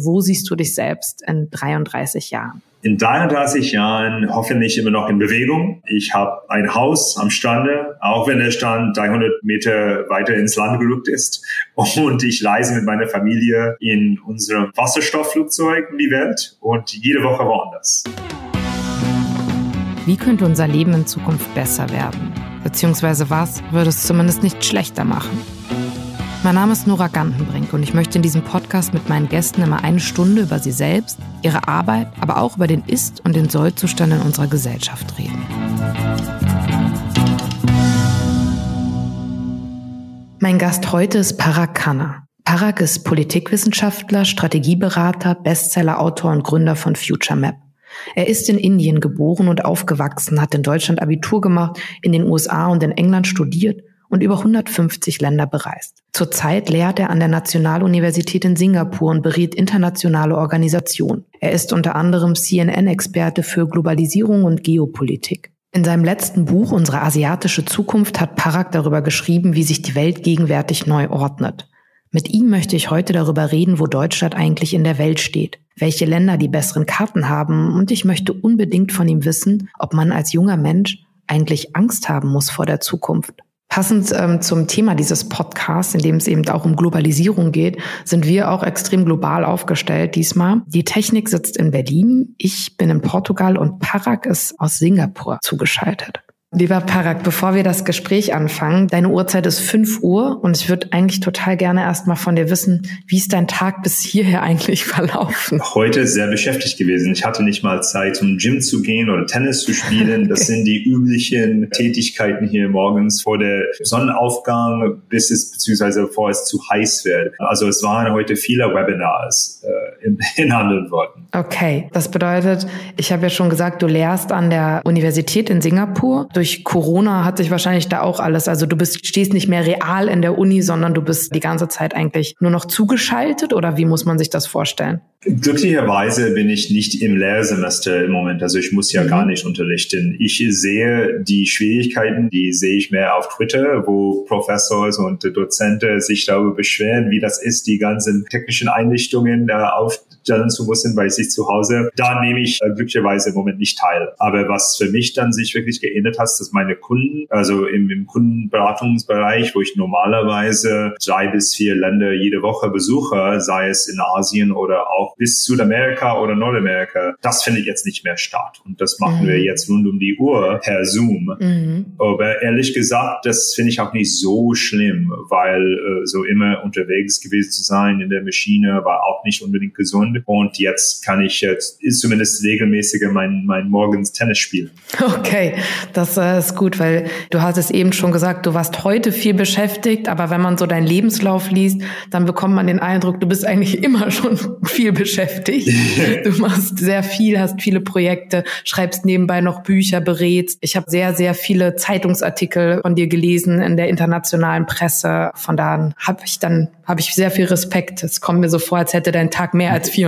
Wo siehst du dich selbst in 33 Jahren? In 33 Jahren hoffentlich immer noch in Bewegung. Ich habe ein Haus am Strande, auch wenn der Strand 300 Meter weiter ins Land gerückt ist. Und ich reise mit meiner Familie in unserem Wasserstoffflugzeug um die Welt und jede Woche woanders. Wie könnte unser Leben in Zukunft besser werden? Beziehungsweise was würde es zumindest nicht schlechter machen? Mein Name ist Nora Gantenbrink und ich möchte in diesem Podcast mit meinen Gästen immer eine Stunde über sie selbst, ihre Arbeit, aber auch über den Ist- und den Sollzustand in unserer Gesellschaft reden. Mein Gast heute ist Parag Khanna. Parag ist Politikwissenschaftler, Strategieberater, Bestsellerautor und Gründer von Future Map. Er ist in Indien geboren und aufgewachsen, hat in Deutschland Abitur gemacht, in den USA und in England studiert und über 150 Länder bereist. Zurzeit lehrt er an der Nationaluniversität in Singapur und berät internationale Organisationen. Er ist unter anderem CNN-Experte für Globalisierung und Geopolitik. In seinem letzten Buch Unsere asiatische Zukunft hat Parag darüber geschrieben, wie sich die Welt gegenwärtig neu ordnet. Mit ihm möchte ich heute darüber reden, wo Deutschland eigentlich in der Welt steht, welche Länder die besseren Karten haben und ich möchte unbedingt von ihm wissen, ob man als junger Mensch eigentlich Angst haben muss vor der Zukunft. Passend ähm, zum Thema dieses Podcasts, in dem es eben auch um Globalisierung geht, sind wir auch extrem global aufgestellt diesmal. Die Technik sitzt in Berlin, ich bin in Portugal und Parag ist aus Singapur zugeschaltet. Lieber Parag, bevor wir das Gespräch anfangen, deine Uhrzeit ist 5 Uhr und ich würde eigentlich total gerne erstmal von dir wissen, wie ist dein Tag bis hierher eigentlich verlaufen? Heute sehr beschäftigt gewesen. Ich hatte nicht mal Zeit, zum Gym zu gehen oder Tennis zu spielen. Das okay. sind die üblichen Tätigkeiten hier morgens vor der Sonnenaufgang, bis es beziehungsweise bevor es zu heiß wird. Also es waren heute viele Webinars in, in anderen Worten. Okay, das bedeutet, ich habe ja schon gesagt, du lehrst an der Universität in Singapur durch Corona hat sich wahrscheinlich da auch alles, also du bist, stehst nicht mehr real in der Uni, sondern du bist die ganze Zeit eigentlich nur noch zugeschaltet oder wie muss man sich das vorstellen? Glücklicherweise bin ich nicht im Lehrsemester im Moment, also ich muss ja mhm. gar nicht unterrichten. Ich sehe die Schwierigkeiten, die sehe ich mehr auf Twitter, wo Professors und Dozenten sich darüber beschweren, wie das ist, die ganzen technischen Einrichtungen äh, aufstellen zu müssen bei sich zu Hause. Da nehme ich äh, glücklicherweise im Moment nicht teil. Aber was für mich dann sich wirklich geändert hat, dass meine Kunden, also im, im Kundenberatungsbereich, wo ich normalerweise drei bis vier Länder jede Woche besuche, sei es in Asien oder auch bis Südamerika oder Nordamerika, das findet jetzt nicht mehr statt. Und das machen mhm. wir jetzt rund um die Uhr per Zoom. Mhm. Aber ehrlich gesagt, das finde ich auch nicht so schlimm, weil äh, so immer unterwegs gewesen zu sein in der Maschine war auch nicht unbedingt gesund. Und jetzt kann ich jetzt ist zumindest regelmäßiger mein, mein morgens Tennis spielen. Okay, das äh, ist gut, weil du hast es eben schon gesagt, du warst heute viel beschäftigt, aber wenn man so deinen Lebenslauf liest, dann bekommt man den Eindruck, du bist eigentlich immer schon viel beschäftigt. Du machst sehr viel, hast viele Projekte, schreibst nebenbei noch Bücher, berätst. Ich habe sehr, sehr viele Zeitungsartikel von dir gelesen in der internationalen Presse. Von da habe ich dann habe ich sehr viel Respekt. Es kommt mir so vor, als hätte dein Tag mehr als 24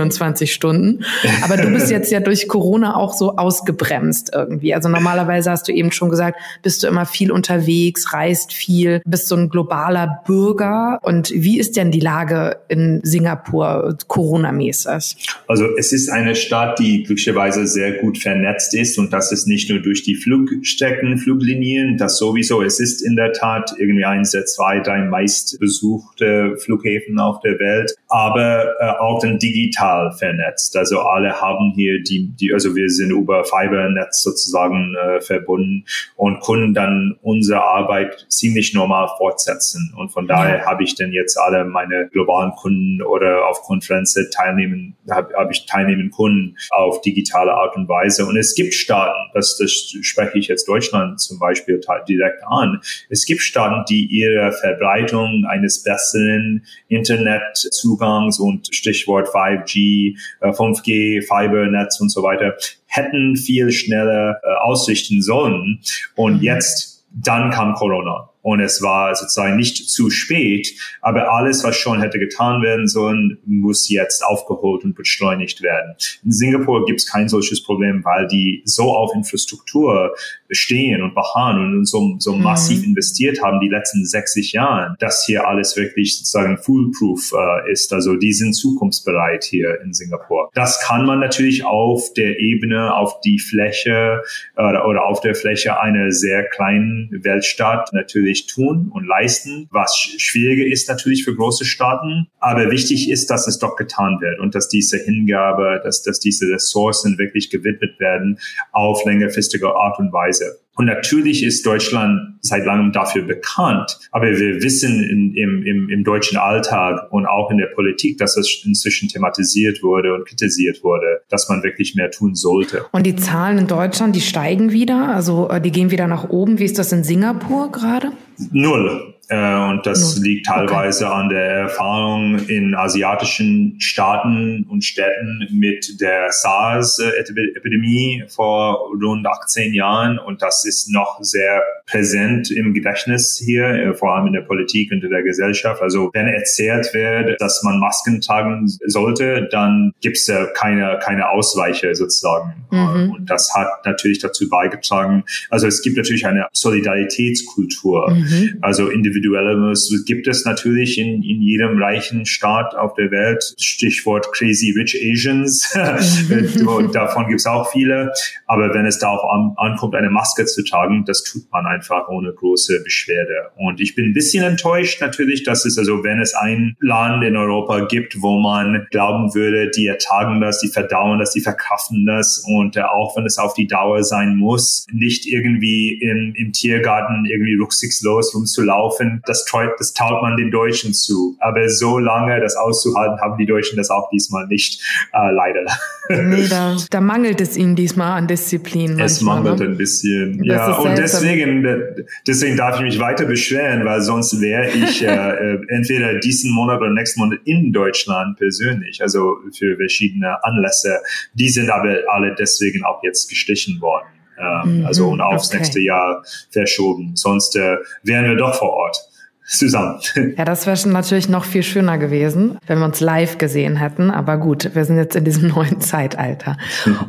Stunden. Aber du bist jetzt ja durch Corona auch so ausgebremst irgendwie. Also normalerweise hast du eben schon gesagt, bist du immer viel unterwegs, reist viel, bist so ein globaler Bürger. Und wie ist denn die Lage in Singapur Corona-mäßig? Also es ist eine Stadt, die glücklicherweise sehr gut vernetzt ist und das ist nicht nur durch die Flugstrecken, Fluglinien, das sowieso. Es ist in der Tat irgendwie eines der zwei, drei meistbesuchte Flughäfen auf der Welt, aber äh, auch dann digital vernetzt. Also alle haben hier die, die also wir sind über Fibernetz sozusagen äh, verbunden und können dann unsere Arbeit ziemlich normal fortsetzen. Und von daher habe ich dann jetzt alle meine globalen Kunden oder auf Konferenzen teilnehmen, habe hab ich teilnehmen können auf digitale Art und Weise. Und es gibt Staaten, das, das spreche ich jetzt Deutschland zum Beispiel direkt an. Es gibt Staaten, die ihre Verbreitung eines besseren Internetzugangs und Stichwort 5G, 5G, äh, Fibernetz und so weiter hätten viel schneller äh, ausrichten sollen. Und mhm. jetzt, dann kam Corona. Und es war sozusagen nicht zu spät, aber alles, was schon hätte getan werden sollen, muss jetzt aufgeholt und beschleunigt werden. In Singapur gibt es kein solches Problem, weil die so auf Infrastruktur stehen und beharren und so, so mhm. massiv investiert haben die letzten 60 Jahren, dass hier alles wirklich sozusagen foolproof äh, ist. Also die sind zukunftsbereit hier in Singapur. Das kann man natürlich auf der Ebene, auf die Fläche äh, oder auf der Fläche einer sehr kleinen Weltstadt natürlich tun und leisten, was schwieriger ist natürlich für große Staaten. Aber wichtig ist, dass es doch getan wird und dass diese Hingabe, dass, dass diese Ressourcen wirklich gewidmet werden auf längerfristige Art und Weise. Und natürlich ist Deutschland seit langem dafür bekannt, aber wir wissen in, im, im, im deutschen Alltag und auch in der Politik, dass es inzwischen thematisiert wurde und kritisiert wurde, dass man wirklich mehr tun sollte. Und die Zahlen in Deutschland, die steigen wieder, also äh, die gehen wieder nach oben. Wie ist das in Singapur gerade? Null. Äh, und das no. liegt teilweise okay. an der Erfahrung in asiatischen Staaten und Städten mit der SARS-Epidemie vor rund 18 Jahren. Und das ist noch sehr präsent im Gedächtnis hier, äh, vor allem in der Politik und in der Gesellschaft. Also wenn erzählt wird, dass man Masken tragen sollte, dann gibt es ja keine, keine Ausweiche sozusagen. Mhm. Und das hat natürlich dazu beigetragen. Also es gibt natürlich eine Solidaritätskultur. Mhm. Also individuell Individuelles gibt es natürlich in, in jedem reichen Staat auf der Welt. Stichwort Crazy Rich Asians. Davon gibt es auch viele. Aber wenn es darauf an, ankommt, eine Maske zu tragen, das tut man einfach ohne große Beschwerde. Und ich bin ein bisschen enttäuscht natürlich, dass es also, wenn es ein Land in Europa gibt, wo man glauben würde, die ertragen das, die verdauen das, die verkraften das und äh, auch wenn es auf die Dauer sein muss, nicht irgendwie im, im Tiergarten irgendwie rücksichtslos rumzulaufen, das, das taut man den Deutschen zu. Aber so lange das auszuhalten, haben die Deutschen das auch diesmal nicht, äh, leider. Nee, da, da mangelt es ihnen diesmal an Disziplin. Es mangelt ne? ein bisschen, das ja. Und deswegen, deswegen darf ich mich weiter beschweren, weil sonst wäre ich äh, äh, entweder diesen Monat oder nächsten Monat in Deutschland persönlich, also für verschiedene Anlässe. Die sind aber alle deswegen auch jetzt gestichen worden ähm, also und aufs okay. nächste Jahr verschoben. Sonst äh, wären wir doch vor Ort zusammen. Ja, das wäre schon natürlich noch viel schöner gewesen, wenn wir uns live gesehen hätten. Aber gut, wir sind jetzt in diesem neuen Zeitalter.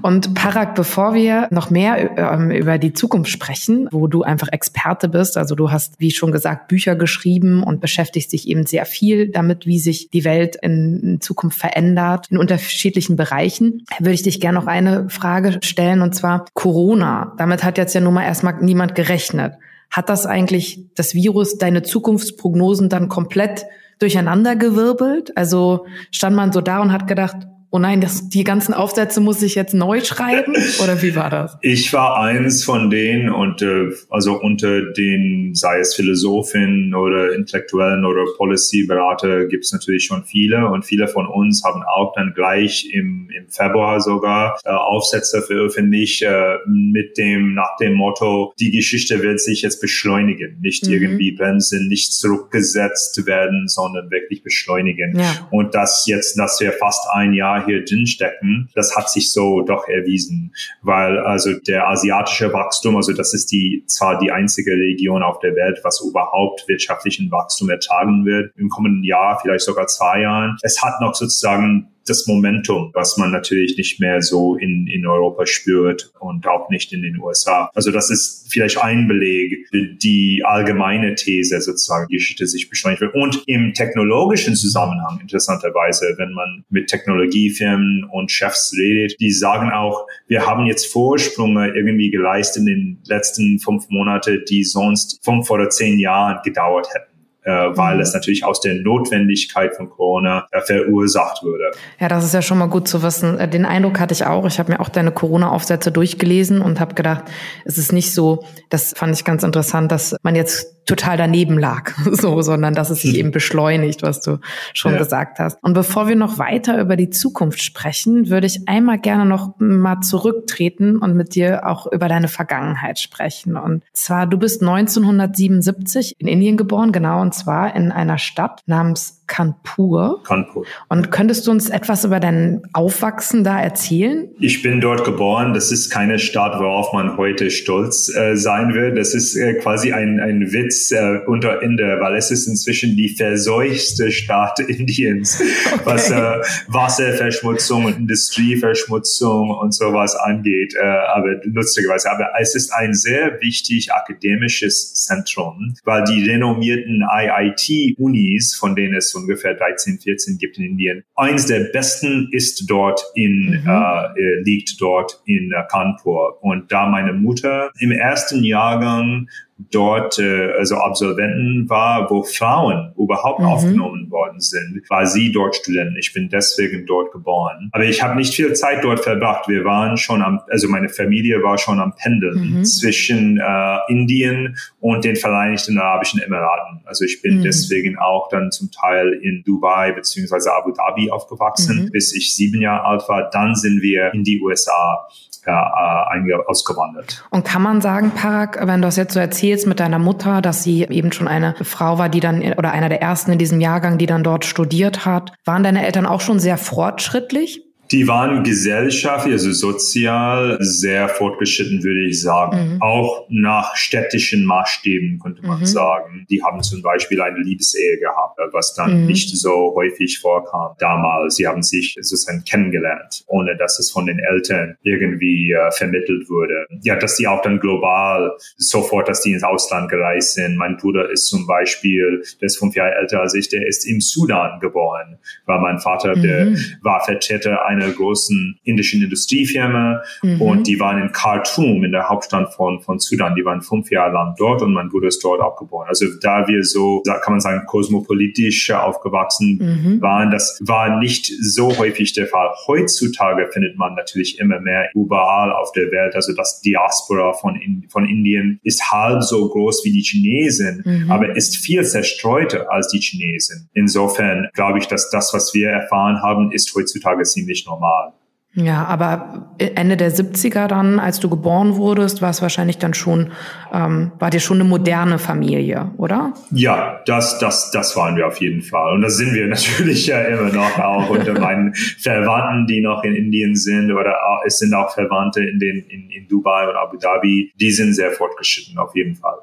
Und Parag, bevor wir noch mehr ähm, über die Zukunft sprechen, wo du einfach Experte bist, also du hast, wie schon gesagt, Bücher geschrieben und beschäftigst dich eben sehr viel damit, wie sich die Welt in Zukunft verändert, in unterschiedlichen Bereichen, würde ich dich gerne noch eine Frage stellen, und zwar Corona. Damit hat jetzt ja nun mal erstmal niemand gerechnet. Hat das eigentlich das Virus deine Zukunftsprognosen dann komplett durcheinandergewirbelt? Also stand man so da und hat gedacht, oh nein, das, die ganzen Aufsätze muss ich jetzt neu schreiben? Oder wie war das? Ich war eins von denen und äh, also unter den, sei es Philosophen oder Intellektuellen oder Policy-Berater gibt es natürlich schon viele und viele von uns haben auch dann gleich im, im Februar sogar äh, Aufsätze veröffentlicht äh, mit dem, nach dem Motto, die Geschichte wird sich jetzt beschleunigen, nicht mhm. irgendwie bremsen, nicht zurückgesetzt werden, sondern wirklich beschleunigen. Ja. Und das jetzt, dass wir fast ein Jahr hier drin stecken, das hat sich so doch erwiesen, weil also der asiatische Wachstum, also das ist die zwar die einzige Region auf der Welt, was überhaupt wirtschaftlichen Wachstum ertragen wird im kommenden Jahr, vielleicht sogar zwei Jahren. Es hat noch sozusagen das Momentum, was man natürlich nicht mehr so in, in Europa spürt und auch nicht in den USA. Also das ist vielleicht ein Beleg, die allgemeine These sozusagen, die Geschichte sich beschleunigt wird. Und im technologischen Zusammenhang, interessanterweise, wenn man mit Technologiefirmen und Chefs redet, die sagen auch, wir haben jetzt Vorsprünge irgendwie geleistet in den letzten fünf Monate, die sonst fünf oder zehn Jahre gedauert hätten äh, weil mhm. es natürlich aus der Notwendigkeit von Corona äh, verursacht würde. Ja, das ist ja schon mal gut zu wissen. Äh, den Eindruck hatte ich auch. Ich habe mir auch deine Corona-Aufsätze durchgelesen und habe gedacht, es ist nicht so, das fand ich ganz interessant, dass man jetzt total daneben lag, so, sondern dass es sich eben beschleunigt, was du schon ja. gesagt hast. Und bevor wir noch weiter über die Zukunft sprechen, würde ich einmal gerne noch mal zurücktreten und mit dir auch über deine Vergangenheit sprechen. Und zwar, du bist 1977 in Indien geboren, genau, und zwar in einer Stadt namens Kanpur. Kanpur. Und könntest du uns etwas über dein Aufwachsen da erzählen? Ich bin dort geboren. Das ist keine Stadt, worauf man heute stolz äh, sein wird. Das ist äh, quasi ein, ein Witz äh, unter Inder, weil es ist inzwischen die verseuchte Stadt Indiens, okay. was äh, Wasserverschmutzung und Industrieverschmutzung und sowas angeht. Äh, aber lustigerweise, aber es ist ein sehr wichtig akademisches Zentrum, weil die renommierten IIT-Unis, von denen es ungefähr 13, 14 gibt in Indien, eins der besten ist dort in, mhm. äh, liegt dort in äh, Kanpur. Und da meine Mutter im ersten Jahrgang dort äh, also Absolventen war, wo Frauen überhaupt mhm. aufgenommen worden sind, war sie dort Studentin. Ich bin deswegen dort geboren. Aber ich habe nicht viel Zeit dort verbracht. Wir waren schon am, also meine Familie war schon am Pendeln mhm. zwischen äh, Indien und den Vereinigten Arabischen Emiraten. Also ich bin mhm. deswegen auch dann zum Teil in Dubai beziehungsweise Abu Dhabi aufgewachsen, mhm. bis ich sieben Jahre alt war. Dann sind wir in die USA ja, äh, ausgewandert. Und kann man sagen, Parag, wenn du das jetzt so erzählst mit deiner Mutter, dass sie eben schon eine Frau war, die dann, oder einer der ersten in diesem Jahrgang, die dann dort studiert hat, waren deine Eltern auch schon sehr fortschrittlich? Die waren gesellschaftlich, also sozial sehr fortgeschritten, würde ich sagen. Mhm. Auch nach städtischen Maßstäben könnte man mhm. sagen. Die haben zum Beispiel eine Liebesehe gehabt, was dann mhm. nicht so häufig vorkam damals. Sie haben sich sozusagen kennengelernt, ohne dass es von den Eltern irgendwie äh, vermittelt wurde. Ja, dass die auch dann global sofort, dass die ins Ausland gereist sind. Mein Bruder ist zum Beispiel, der ist fünf Jahre älter als ich, der ist im Sudan geboren, weil mein Vater, der mhm. war Vertreter einer einer großen indischen Industriefirma mhm. und die waren in Khartoum, in der Hauptstadt von, von Sudan. Die waren fünf Jahre lang dort und mein Bruder ist dort auch geboren. Also da wir so, kann man sagen, kosmopolitisch aufgewachsen mhm. waren, das war nicht so häufig der Fall. Heutzutage findet man natürlich immer mehr überall auf der Welt. Also das Diaspora von, von Indien ist halb so groß wie die Chinesen, mhm. aber ist viel zerstreuter als die Chinesen. Insofern glaube ich, dass das, was wir erfahren haben, ist heutzutage ziemlich normal. Ja, aber Ende der 70er dann, als du geboren wurdest, war es wahrscheinlich dann schon, ähm, war dir schon eine moderne Familie, oder? Ja, das, das, das waren wir auf jeden Fall. Und das sind wir natürlich ja immer noch auch unter meinen Verwandten, die noch in Indien sind oder auch, es sind auch Verwandte in den, in, in Dubai und Abu Dhabi. Die sind sehr fortgeschritten, auf jeden Fall.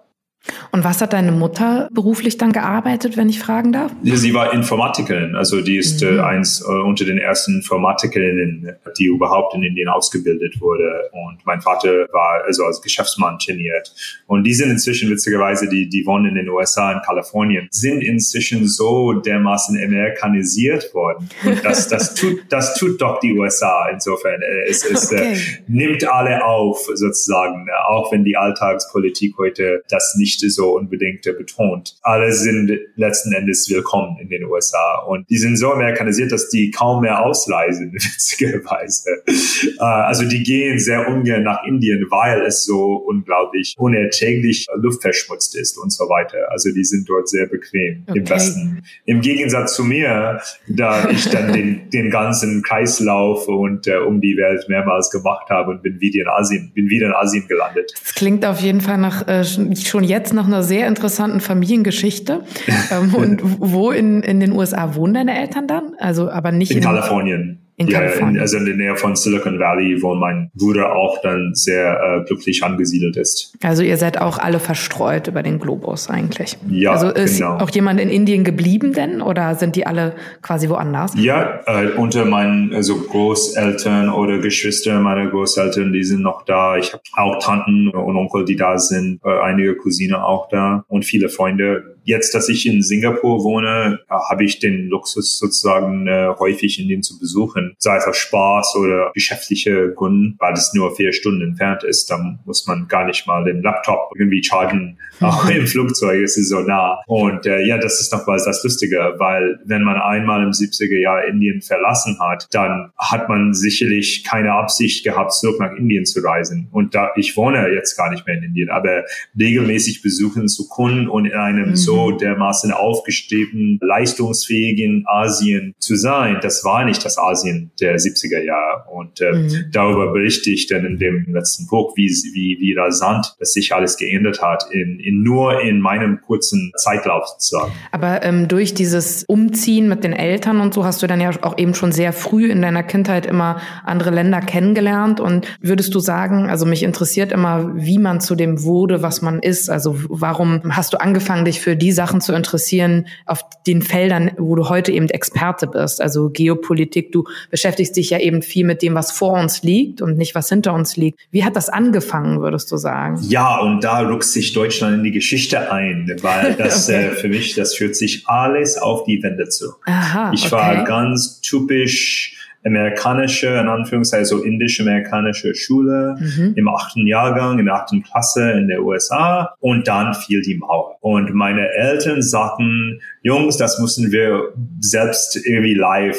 Und was hat deine Mutter beruflich dann gearbeitet, wenn ich fragen darf? Sie war Informatikerin, also die ist äh, mhm. äh, eins äh, unter den ersten Informatikerinnen, die überhaupt in Indien ausgebildet wurde. Und mein Vater war also als Geschäftsmann trainiert. Und die sind inzwischen witzigerweise, die, die wohnen in den USA, in Kalifornien, sind inzwischen so dermaßen amerikanisiert worden. Und das, das tut, das tut doch die USA insofern. Äh, es, es äh, okay. äh, nimmt alle auf sozusagen, auch wenn die Alltagspolitik heute das nicht nicht so unbedingt betont. Alle sind letzten Endes willkommen in den USA und die sind so amerikanisiert, dass die kaum mehr ausreisen, witzigerweise. Äh, also die gehen sehr ungern nach Indien, weil es so unglaublich unerträglich luftverschmutzt ist und so weiter. Also die sind dort sehr bequem okay. im Westen. Im Gegensatz zu mir, da ich dann den, den ganzen Kreislauf und äh, um die Welt mehrmals gemacht habe und bin wieder in Asien, bin wieder in Asien gelandet. Das klingt auf jeden Fall nach äh, schon jetzt jetzt nach einer sehr interessanten Familiengeschichte. ähm, und wo in, in den USA wohnen deine Eltern dann? Also, aber nicht in, in Kalifornien. In ja, in, also in der Nähe von Silicon Valley, wo mein Bruder auch dann sehr äh, glücklich angesiedelt ist. Also ihr seid auch alle verstreut über den Globus eigentlich. Ja, Also ist genau. auch jemand in Indien geblieben denn oder sind die alle quasi woanders? Ja, äh, unter meinen also Großeltern oder Geschwister meiner Großeltern, die sind noch da. Ich habe auch Tanten und Onkel, die da sind, äh, einige Cousine auch da und viele Freunde Jetzt, dass ich in Singapur wohne, äh, habe ich den Luxus sozusagen äh, häufig Indien zu besuchen. Sei es aus Spaß oder geschäftliche Gründen, weil es nur vier Stunden entfernt ist. Dann muss man gar nicht mal den Laptop irgendwie chargen. Auch im Flugzeug ist es so nah. Und äh, ja, das ist nochmals das Lustige, weil wenn man einmal im 70er Jahr Indien verlassen hat, dann hat man sicherlich keine Absicht gehabt, zurück nach Indien zu reisen. Und da ich wohne jetzt gar nicht mehr in Indien, aber regelmäßig besuchen zu können und in einem mhm. so so dermaßen aufgestrebten, leistungsfähigen Asien zu sein. Das war nicht das Asien der 70er Jahre. Und äh, mhm. darüber berichte ich dann in dem letzten Buch, wie, wie, wie rasant das sich alles geändert hat, in, in nur in meinem kurzen Zeitlauf sozusagen. Aber ähm, durch dieses Umziehen mit den Eltern und so hast du dann ja auch eben schon sehr früh in deiner Kindheit immer andere Länder kennengelernt. Und würdest du sagen, also mich interessiert immer, wie man zu dem wurde, was man ist. Also warum hast du angefangen, dich für die Sachen zu interessieren auf den Feldern, wo du heute eben Experte bist? Also Geopolitik, du beschäftigst dich ja eben viel mit dem, was vor uns liegt und nicht was hinter uns liegt. Wie hat das angefangen, würdest du sagen? Ja, und da rückt sich Deutschland in die Geschichte ein, weil das okay. äh, für mich, das führt sich alles auf die Wende zu. Aha, ich okay. war ganz typisch amerikanische, in Anführungszeichen so indisch-amerikanische Schule mhm. im achten Jahrgang, in der achten Klasse in der USA und dann fiel die Mauer. Und meine Eltern sagten, Jungs, das müssen wir selbst irgendwie live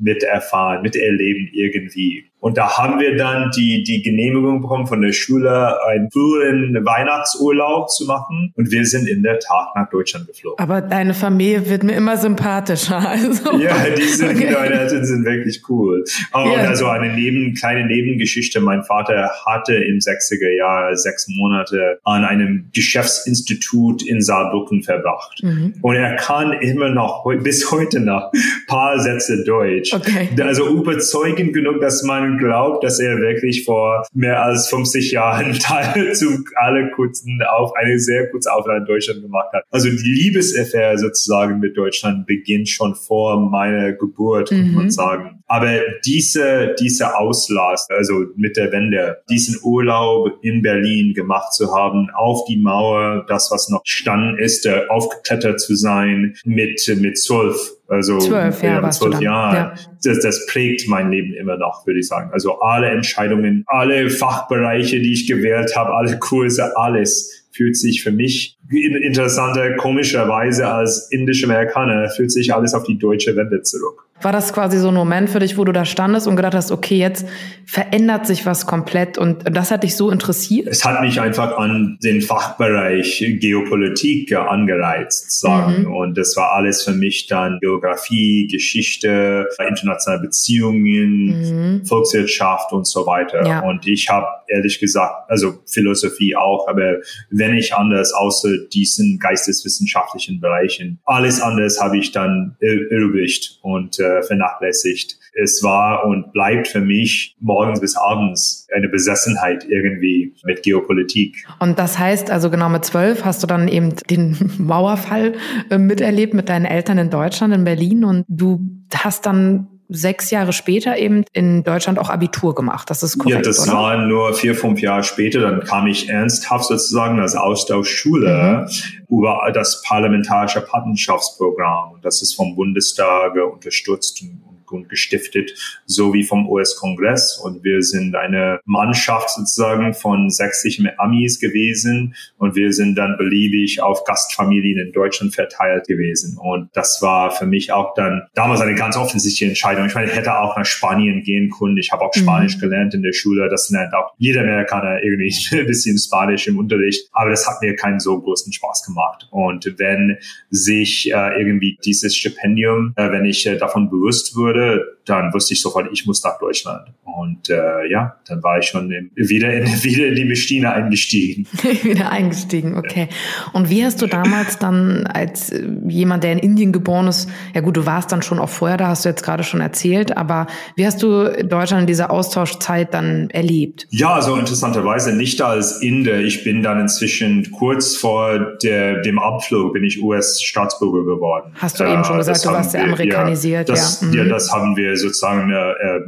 miterfahren, miterleben irgendwie. Und da haben wir dann die, die Genehmigung bekommen von der Schule, einen früheren Weihnachtsurlaub zu machen. Und wir sind in der Tat nach Deutschland geflogen. Aber deine Familie wird mir immer sympathischer. Also. Ja, die sind, okay. deine Eltern sind wirklich cool. Ja. Und also eine neben, kleine Nebengeschichte. Mein Vater hatte im 60er Jahr sechs Monate an einem Geschäftsinstitut in Saarbrücken verbracht. Mhm. Und er kann immer noch, bis heute noch, paar Sätze Deutsch. Okay. Also überzeugend genug, dass man glaubt, dass er wirklich vor mehr als 50 Jahren zu alle kurzen auf eine sehr kurze Aufnahme in Deutschland gemacht hat. Also die Liebesaffäre sozusagen mit Deutschland beginnt schon vor meiner Geburt, mhm. kann man sagen. Aber diese, diese Auslast, also mit der Wende, diesen Urlaub in Berlin gemacht zu haben, auf die Mauer, das, was noch standen ist, äh, aufgeklettert zu sein, mit, mit zwölf also zwölf, ja, ja, zwölf Jahren. Ja. Das, das prägt mein Leben immer noch, würde ich sagen. Also alle Entscheidungen, alle Fachbereiche, die ich gewählt habe, alle Kurse, alles fühlt sich für mich interessanter, komischerweise als indische Amerikaner, fühlt sich alles auf die deutsche Wende zurück. War das quasi so ein Moment für dich, wo du da standest und gedacht hast, okay, jetzt verändert sich was komplett und das hat dich so interessiert? Es hat mich einfach an den Fachbereich Geopolitik angereizt, sagen. Mhm. Und das war alles für mich dann Geografie, Geschichte, internationale Beziehungen, mhm. Volkswirtschaft und so weiter. Ja. Und ich habe ehrlich gesagt, also Philosophie auch, aber wenn ich anders außer diesen geisteswissenschaftlichen Bereichen, alles anders habe ich dann erübrigt und äh, vernachlässigt. Es war und bleibt für mich morgens bis abends eine Besessenheit irgendwie mit Geopolitik. Und das heißt, also genau mit zwölf hast du dann eben den Mauerfall äh, miterlebt mit deinen Eltern in Deutschland, in Berlin und du hast dann sechs Jahre später eben in Deutschland auch Abitur gemacht. Das ist korrekt, Ja, das oder? war nur vier, fünf Jahre später. Dann kam ich ernsthaft sozusagen als Austauschschule mhm. über das parlamentarische Patenschaftsprogramm. Und das ist vom Bundestag unterstützt und gestiftet, so wie vom US-Kongress. Und wir sind eine Mannschaft sozusagen von 60 Amis gewesen und wir sind dann beliebig auf Gastfamilien in Deutschland verteilt gewesen. Und das war für mich auch dann damals eine ganz offensichtliche Entscheidung. Ich meine, ich hätte auch nach Spanien gehen können. Ich habe auch Spanisch mhm. gelernt in der Schule. Das lernt auch jeder Amerikaner irgendwie ein bisschen Spanisch im Unterricht. Aber das hat mir keinen so großen Spaß gemacht. Und wenn sich äh, irgendwie dieses Stipendium, äh, wenn ich äh, davon bewusst würde, würde, dann wusste ich sofort, ich muss nach Deutschland. Und äh, ja, dann war ich schon in, wieder, in, wieder in die Maschine eingestiegen. wieder eingestiegen, okay. Und wie hast du damals dann als äh, jemand, der in Indien geboren ist, ja gut, du warst dann schon auch vorher da, hast du jetzt gerade schon erzählt, aber wie hast du Deutschland in dieser Austauschzeit dann erlebt? Ja, also interessanterweise nicht als Inder. Ich bin dann inzwischen kurz vor der, dem Abflug bin ich US-Staatsbürger geworden. Hast du eben schon gesagt, du warst sehr amerikanisiert. Ja, das, ja. Mhm. ja, das haben wir sozusagen äh,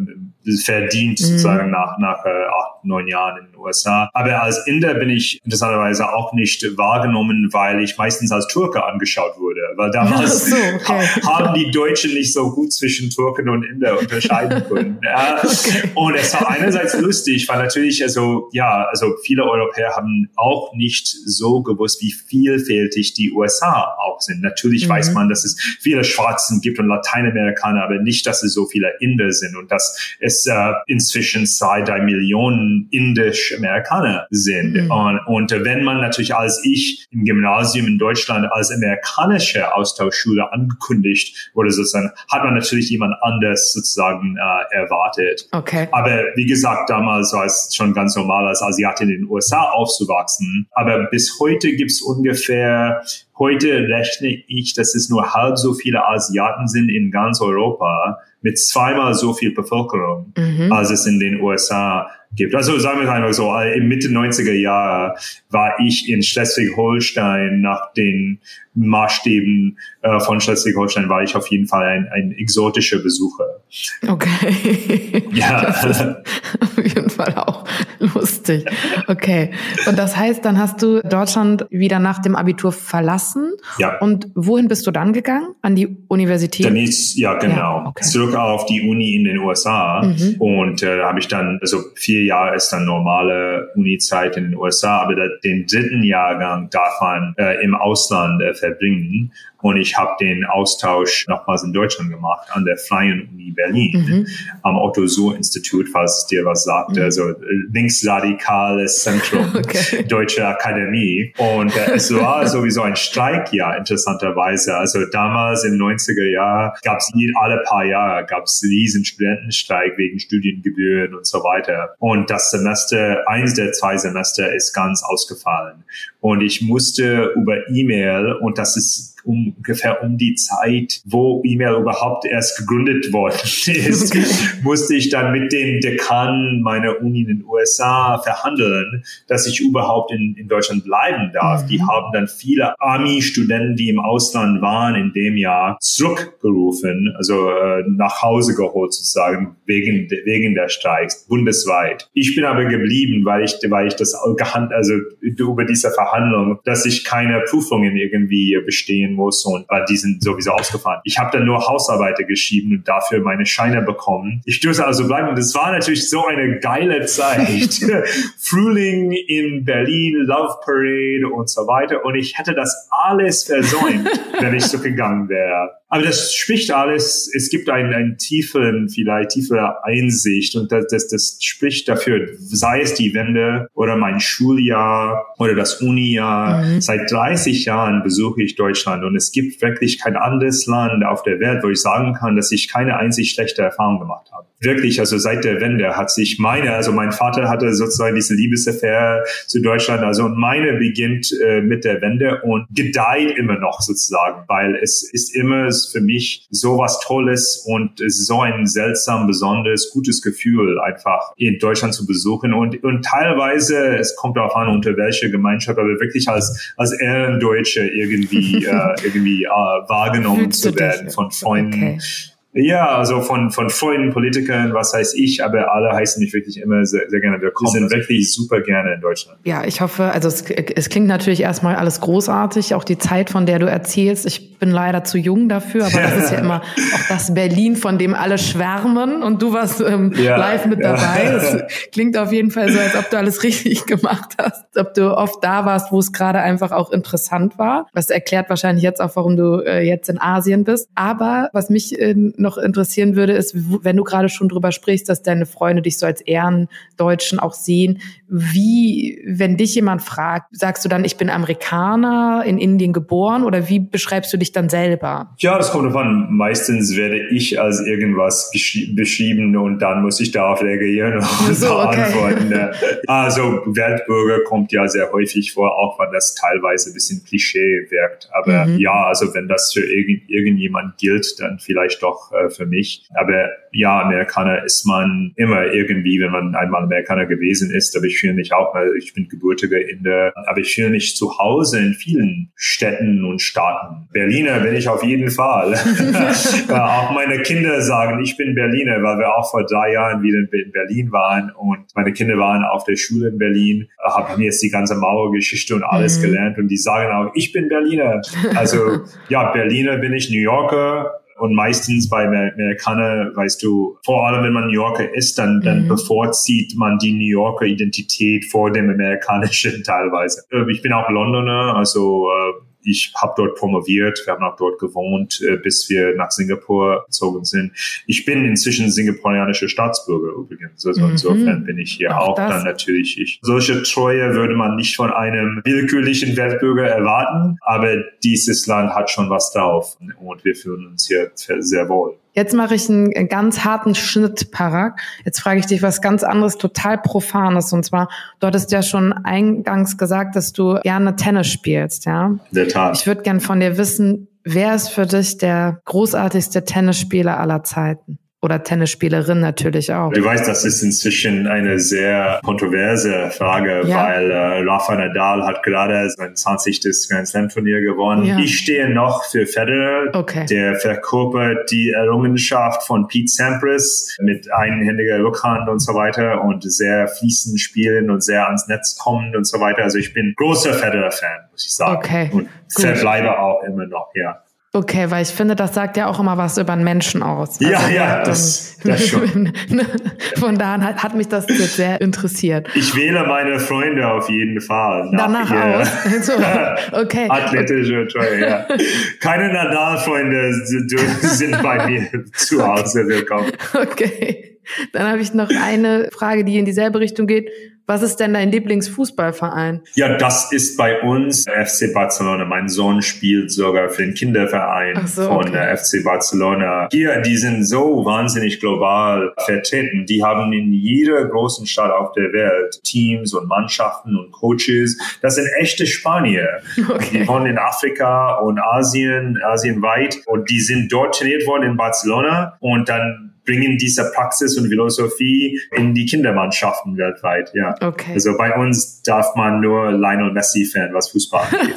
verdient, mhm. sozusagen nach, nach äh, acht, neun Jahren in den USA. Aber als Inder bin ich interessanterweise auch nicht wahrgenommen, weil ich meistens als Türke angeschaut wurde. Weil damals so, okay. haben die Deutschen nicht so gut zwischen Türken und Inder unterscheiden können. ja. okay. Und es war einerseits lustig, weil natürlich, also, ja, also viele Europäer haben auch nicht so gewusst, wie vielfältig die USA auch sind. Natürlich mhm. weiß man, dass es viele Schwarzen gibt und Lateinamerikaner, aber nicht, dass es so viele Inder sind und dass es äh, inzwischen zwei, drei Millionen indisch-Amerikaner sind. Mhm. Und, und wenn man natürlich als ich im Gymnasium in Deutschland als amerikanische Austauschschule angekündigt wurde sozusagen, hat man natürlich jemand anders sozusagen äh, erwartet. Okay. Aber wie gesagt, damals war es schon ganz normal, als Asiate in den USA aufzuwachsen. Aber bis heute gibt es ungefähr Heute rechne ich, dass es nur halb so viele Asiaten sind in ganz Europa mit zweimal so viel Bevölkerung, mhm. als es in den USA gibt. Also sagen wir es einfach so, im Mitte 90er Jahre war ich in Schleswig-Holstein nach den Maßstäben äh, von Schleswig-Holstein war ich auf jeden Fall ein, ein exotischer Besucher. Okay. Ja. Auf jeden Fall auch lustig. Okay. Und das heißt, dann hast du Deutschland wieder nach dem Abitur verlassen. Ja. Und wohin bist du dann gegangen? An die Universität? Dann ist, ja, genau. Ja, okay. Zurück auf die Uni in den USA. Mhm. Und äh, habe ich dann, also vier Jahre ist dann normale Uni-Zeit in den USA, aber den dritten Jahrgang darf man äh, im Ausland äh, verbringen. Und ich habe den Austausch nochmals in Deutschland gemacht an der Freien Uni Berlin, mhm. am Otto Suhr Institut, falls es dir was sagt, mhm. also linksradikales Zentrum okay. Deutsche Akademie. Und äh, es war sowieso ein Streikjahr, interessanterweise. Also damals im 90er Jahr gab es alle paar Jahre gab es riesen Studentenstreik wegen Studiengebühren und so weiter. Und das Semester, eins der zwei Semester ist ganz ausgefallen. Und ich musste über E-Mail, und das ist ungefähr um die Zeit, wo E-Mail überhaupt erst gegründet worden ist, okay. musste ich dann mit den Dekanen meiner Uni in den USA verhandeln, dass ich überhaupt in, in Deutschland bleiben darf. Mhm. Die haben dann viele Army-Studenten, die im Ausland waren, in dem Jahr zurückgerufen, also äh, nach Hause geholt sozusagen, wegen, wegen der Streiks, bundesweit. Ich bin aber geblieben, weil ich, weil ich das also über diese Verhandlung, dass ich keine Prüfungen irgendwie bestehen muss und weil die sind sowieso ausgefahren. Ich habe dann nur Hausarbeiter geschrieben und dafür meine Scheine bekommen. Ich durfte also bleiben und es war natürlich so eine geile Zeit. Frühling in Berlin, Love Parade und so weiter und ich hätte das alles versäumt, wenn ich so gegangen wäre. Aber das spricht alles, es gibt einen, einen tiefen, vielleicht tiefere Einsicht und das, das, das spricht dafür, sei es die Wende oder mein Schuljahr oder das Unijahr. Mhm. Seit 30 Jahren besuche ich Deutschland und es gibt wirklich kein anderes Land auf der Welt, wo ich sagen kann, dass ich keine einzig schlechte Erfahrung gemacht habe. Wirklich, also seit der Wende hat sich meine, also mein Vater hatte sozusagen diese Liebesaffäre zu Deutschland, also meine beginnt äh, mit der Wende und gedeiht immer noch sozusagen, weil es ist immer für mich so was Tolles und es ist so ein seltsam, besonderes, gutes Gefühl, einfach in Deutschland zu besuchen und, und teilweise, es kommt darauf an, unter welcher Gemeinschaft, aber wirklich als, als Ehrendeutsche irgendwie, äh, irgendwie äh, wahrgenommen zu werden von Freunden. Okay ja, also von, von Freunden, Politikern, was heißt ich, aber alle heißen mich wirklich immer sehr, sehr gerne willkommen. Wir sind wirklich super gerne in Deutschland. Ja, ich hoffe, also es, es klingt natürlich erstmal alles großartig, auch die Zeit, von der du erzählst. Ich bin leider zu jung dafür, aber das ist ja immer auch das Berlin, von dem alle schwärmen und du warst ähm, ja, live mit dabei. Es klingt auf jeden Fall so, als ob du alles richtig gemacht hast, ob du oft da warst, wo es gerade einfach auch interessant war. Das erklärt wahrscheinlich jetzt auch, warum du äh, jetzt in Asien bist. Aber was mich äh, noch interessieren würde, ist, wenn du gerade schon drüber sprichst, dass deine Freunde dich so als Ehrendeutschen auch sehen, wie, wenn dich jemand fragt, sagst du dann, ich bin Amerikaner, in Indien geboren oder wie beschreibst du dich dann selber? Ja, das kommt davon. Meistens werde ich als irgendwas beschrieben und dann muss ich darauf reagieren und so, okay. antworten. Also Weltbürger kommt ja sehr häufig vor, auch wenn das teilweise ein bisschen Klischee wirkt. Aber mhm. ja, also wenn das für irgend, irgendjemand gilt, dann vielleicht doch äh, für mich. Aber ja, Amerikaner ist man immer irgendwie, wenn man einmal Amerikaner gewesen ist. Aber ich fühle mich auch, weil ich bin gebürtiger Inder, aber ich fühle mich zu Hause in vielen Städten und Staaten. Berliner bin ich auf jeden Fall. auch meine Kinder sagen, ich bin Berliner, weil wir auch vor drei Jahren wieder in Berlin waren und meine Kinder waren auf der Schule in Berlin, haben mir jetzt die ganze Mauergeschichte und alles mhm. gelernt und die sagen auch, ich bin Berliner. Also ja, Berliner bin ich, New Yorker, und meistens bei Amerikaner, weißt du, vor allem wenn man New Yorker ist, dann, dann mhm. bevorzieht man die New Yorker Identität vor dem amerikanischen teilweise. Äh, ich bin auch Londoner, also äh, ich habe dort promoviert, wir haben auch dort gewohnt, äh, bis wir nach Singapur gezogen sind. Ich bin inzwischen singapurianischer Staatsbürger übrigens. Also mhm. insofern bin ich hier auch, auch dann natürlich ich. Solche Treue würde man nicht von einem willkürlichen Weltbürger erwarten, aber dieses Land hat schon was drauf und wir fühlen uns hier sehr wohl. Jetzt mache ich einen ganz harten Schnitt, Parag. Jetzt frage ich dich was ganz anderes, total Profanes. Und zwar, du hattest ja schon eingangs gesagt, dass du gerne Tennis spielst, ja? Der Tat. Ich würde gern von dir wissen, wer ist für dich der großartigste Tennisspieler aller Zeiten? Oder Tennisspielerin natürlich auch. Du weißt, das ist inzwischen eine sehr kontroverse Frage, ja. weil äh, Rafa Nadal hat gerade sein 20. Grand Slam Turnier gewonnen. Ja. Ich stehe noch für Federer, okay. der verkörpert die Errungenschaft von Pete Sampras mit einhändiger Rückhand und so weiter und sehr fließend spielen und sehr ans Netz kommen und so weiter. Also ich bin großer Federer-Fan, muss ich sagen. Okay. Und verbleibe auch immer noch, ja. Okay, weil ich finde, das sagt ja auch immer was über einen Menschen aus. Also, ja, ja, das, das schon. Von daher hat, hat, mich das jetzt sehr interessiert. Ich wähle meine Freunde auf jeden Fall. Danach auch. So, okay. Athletische Treue, ja. Keine Nadal-Freunde sind bei mir zu Hause willkommen. Okay. Dann habe ich noch eine Frage, die in dieselbe Richtung geht. Was ist denn dein Lieblingsfußballverein? Ja, das ist bei uns FC Barcelona. Mein Sohn spielt sogar für den Kinderverein so, von okay. FC Barcelona. Hier, die sind so wahnsinnig global vertreten. Die haben in jeder großen Stadt auf der Welt Teams und Mannschaften und Coaches. Das sind echte Spanier. Okay. Die wohnen in Afrika und Asien, asienweit. Und die sind dort trainiert worden in Barcelona. Und dann bringen diese Praxis und Philosophie in die Kindermannschaften weltweit. Ja. Okay. Also bei uns darf man nur Lionel Messi Fan, was Fußball angeht.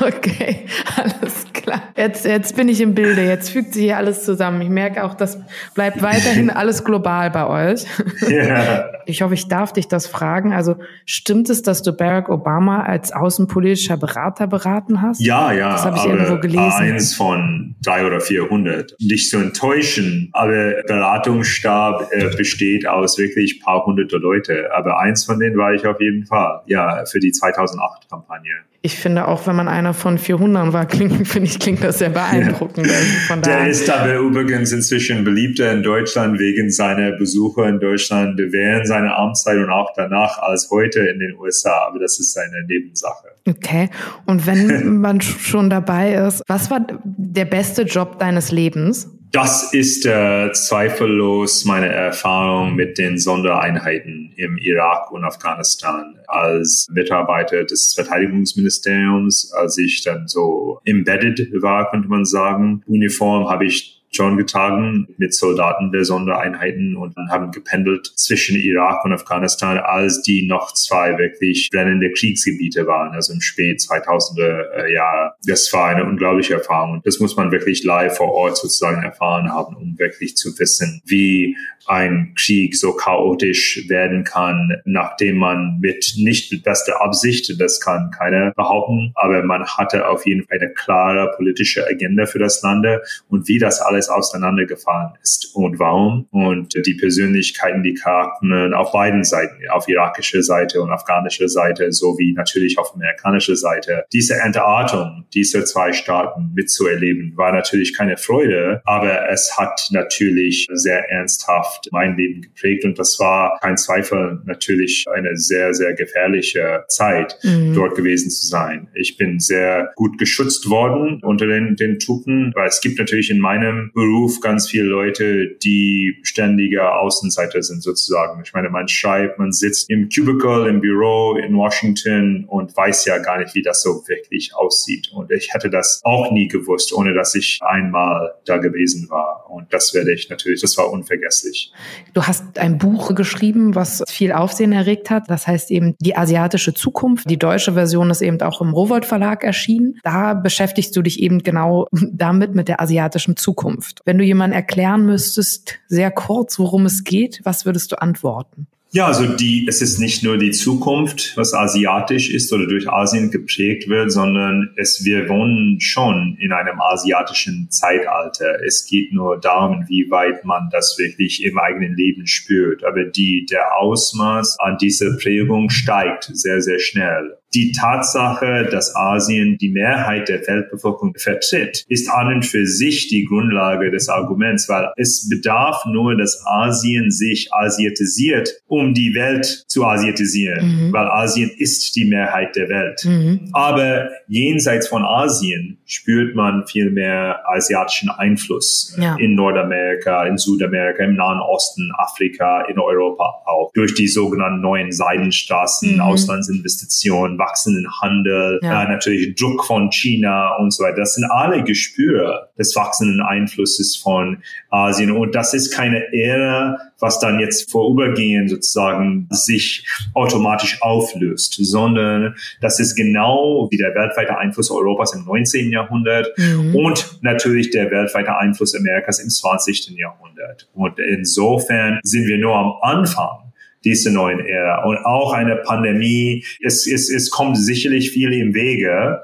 okay, alles klar. Jetzt, jetzt bin ich im Bilde. Jetzt fügt sich hier alles zusammen. Ich merke auch, das bleibt weiterhin alles global bei euch. ja. Ich hoffe, ich darf dich das fragen. Also stimmt es, dass du Barack Obama als außenpolitischer Berater beraten hast? Ja, ja. Das habe ich irgendwo gelesen. Eins von drei oder vierhundert. Nicht zu enttäuschen, aber Beratungsstab äh, besteht aus wirklich paar hunderte Leute. Aber eins von denen war ich auf jeden Fall, ja, für die 2008-Kampagne. Ich finde auch, wenn man einer von 400 war, klingt, finde ich, klingt das sehr beeindruckend. Ja. Also Der ist aber übrigens inzwischen beliebter in Deutschland wegen seiner Besuche in Deutschland während seiner Amtszeit und auch danach als heute in den USA. Aber das ist eine Nebensache. Okay. Und wenn man schon dabei ist, was war der beste Job deines Lebens? Das ist äh, zweifellos meine Erfahrung mit den Sondereinheiten im Irak und Afghanistan als Mitarbeiter des Verteidigungsministeriums, als ich dann so embedded war, könnte man sagen. Uniform habe ich getragen mit Soldaten der Sondereinheiten und haben gependelt zwischen Irak und Afghanistan, als die noch zwei wirklich brennende Kriegsgebiete waren, also im spät 2000er Jahre. Das war eine unglaubliche Erfahrung und das muss man wirklich live vor Ort sozusagen erfahren haben, um wirklich zu wissen, wie ein Krieg so chaotisch werden kann, nachdem man mit nicht mit bester Absicht, das kann keiner behaupten, aber man hatte auf jeden Fall eine klare politische Agenda für das Lande und wie das alles auseinandergefallen ist und warum und die Persönlichkeiten, die Charakteren auf beiden Seiten, auf irakischer Seite und afghanischer Seite sowie natürlich auf amerikanischer Seite. Diese Entartung dieser zwei Staaten mitzuerleben, war natürlich keine Freude, aber es hat natürlich sehr ernsthaft mein Leben geprägt und das war kein Zweifel natürlich eine sehr, sehr gefährliche Zeit, mhm. dort gewesen zu sein. Ich bin sehr gut geschützt worden unter den, den Truppen, weil es gibt natürlich in meinem Beruf ganz viele Leute, die ständige Außenseiter sind sozusagen. Ich meine, man schreibt, man sitzt im Cubicle, im Büro in Washington und weiß ja gar nicht, wie das so wirklich aussieht. Und ich hätte das auch nie gewusst, ohne dass ich einmal da gewesen war. Und das werde ich natürlich, das war unvergesslich. Du hast ein Buch geschrieben, was viel Aufsehen erregt hat. Das heißt eben Die asiatische Zukunft. Die deutsche Version ist eben auch im Rowold Verlag erschienen. Da beschäftigst du dich eben genau damit, mit der asiatischen Zukunft. Wenn du jemand erklären müsstest, sehr kurz, worum es geht, was würdest du antworten? Ja, also die, es ist nicht nur die Zukunft, was asiatisch ist oder durch Asien geprägt wird, sondern es, wir wohnen schon in einem asiatischen Zeitalter. Es geht nur darum, wie weit man das wirklich im eigenen Leben spürt. Aber die, der Ausmaß an dieser Prägung steigt sehr, sehr schnell. Die Tatsache, dass Asien die Mehrheit der Weltbevölkerung vertritt, ist an und für sich die Grundlage des Arguments, weil es bedarf nur, dass Asien sich asiatisiert, um die Welt zu asiatisieren, mhm. weil Asien ist die Mehrheit der Welt. Mhm. Aber jenseits von Asien spürt man viel mehr asiatischen Einfluss ja. in Nordamerika, in Südamerika, im Nahen Osten, Afrika, in Europa auch durch die sogenannten neuen Seidenstraßen, mhm. Auslandsinvestitionen, wachsenden Handel, ja. äh, natürlich Druck von China und so weiter. Das sind alle Gespür des wachsenden Einflusses von Asien. Und das ist keine Ära, was dann jetzt vorübergehend sozusagen sich automatisch auflöst, sondern das ist genau wie der weltweite Einfluss Europas im 19. Jahrhundert mhm. und natürlich der weltweite Einfluss Amerikas im 20. Jahrhundert. Und insofern sind wir nur am Anfang diese neuen Ära. Und auch eine Pandemie, es, es, es kommt sicherlich viel im Wege,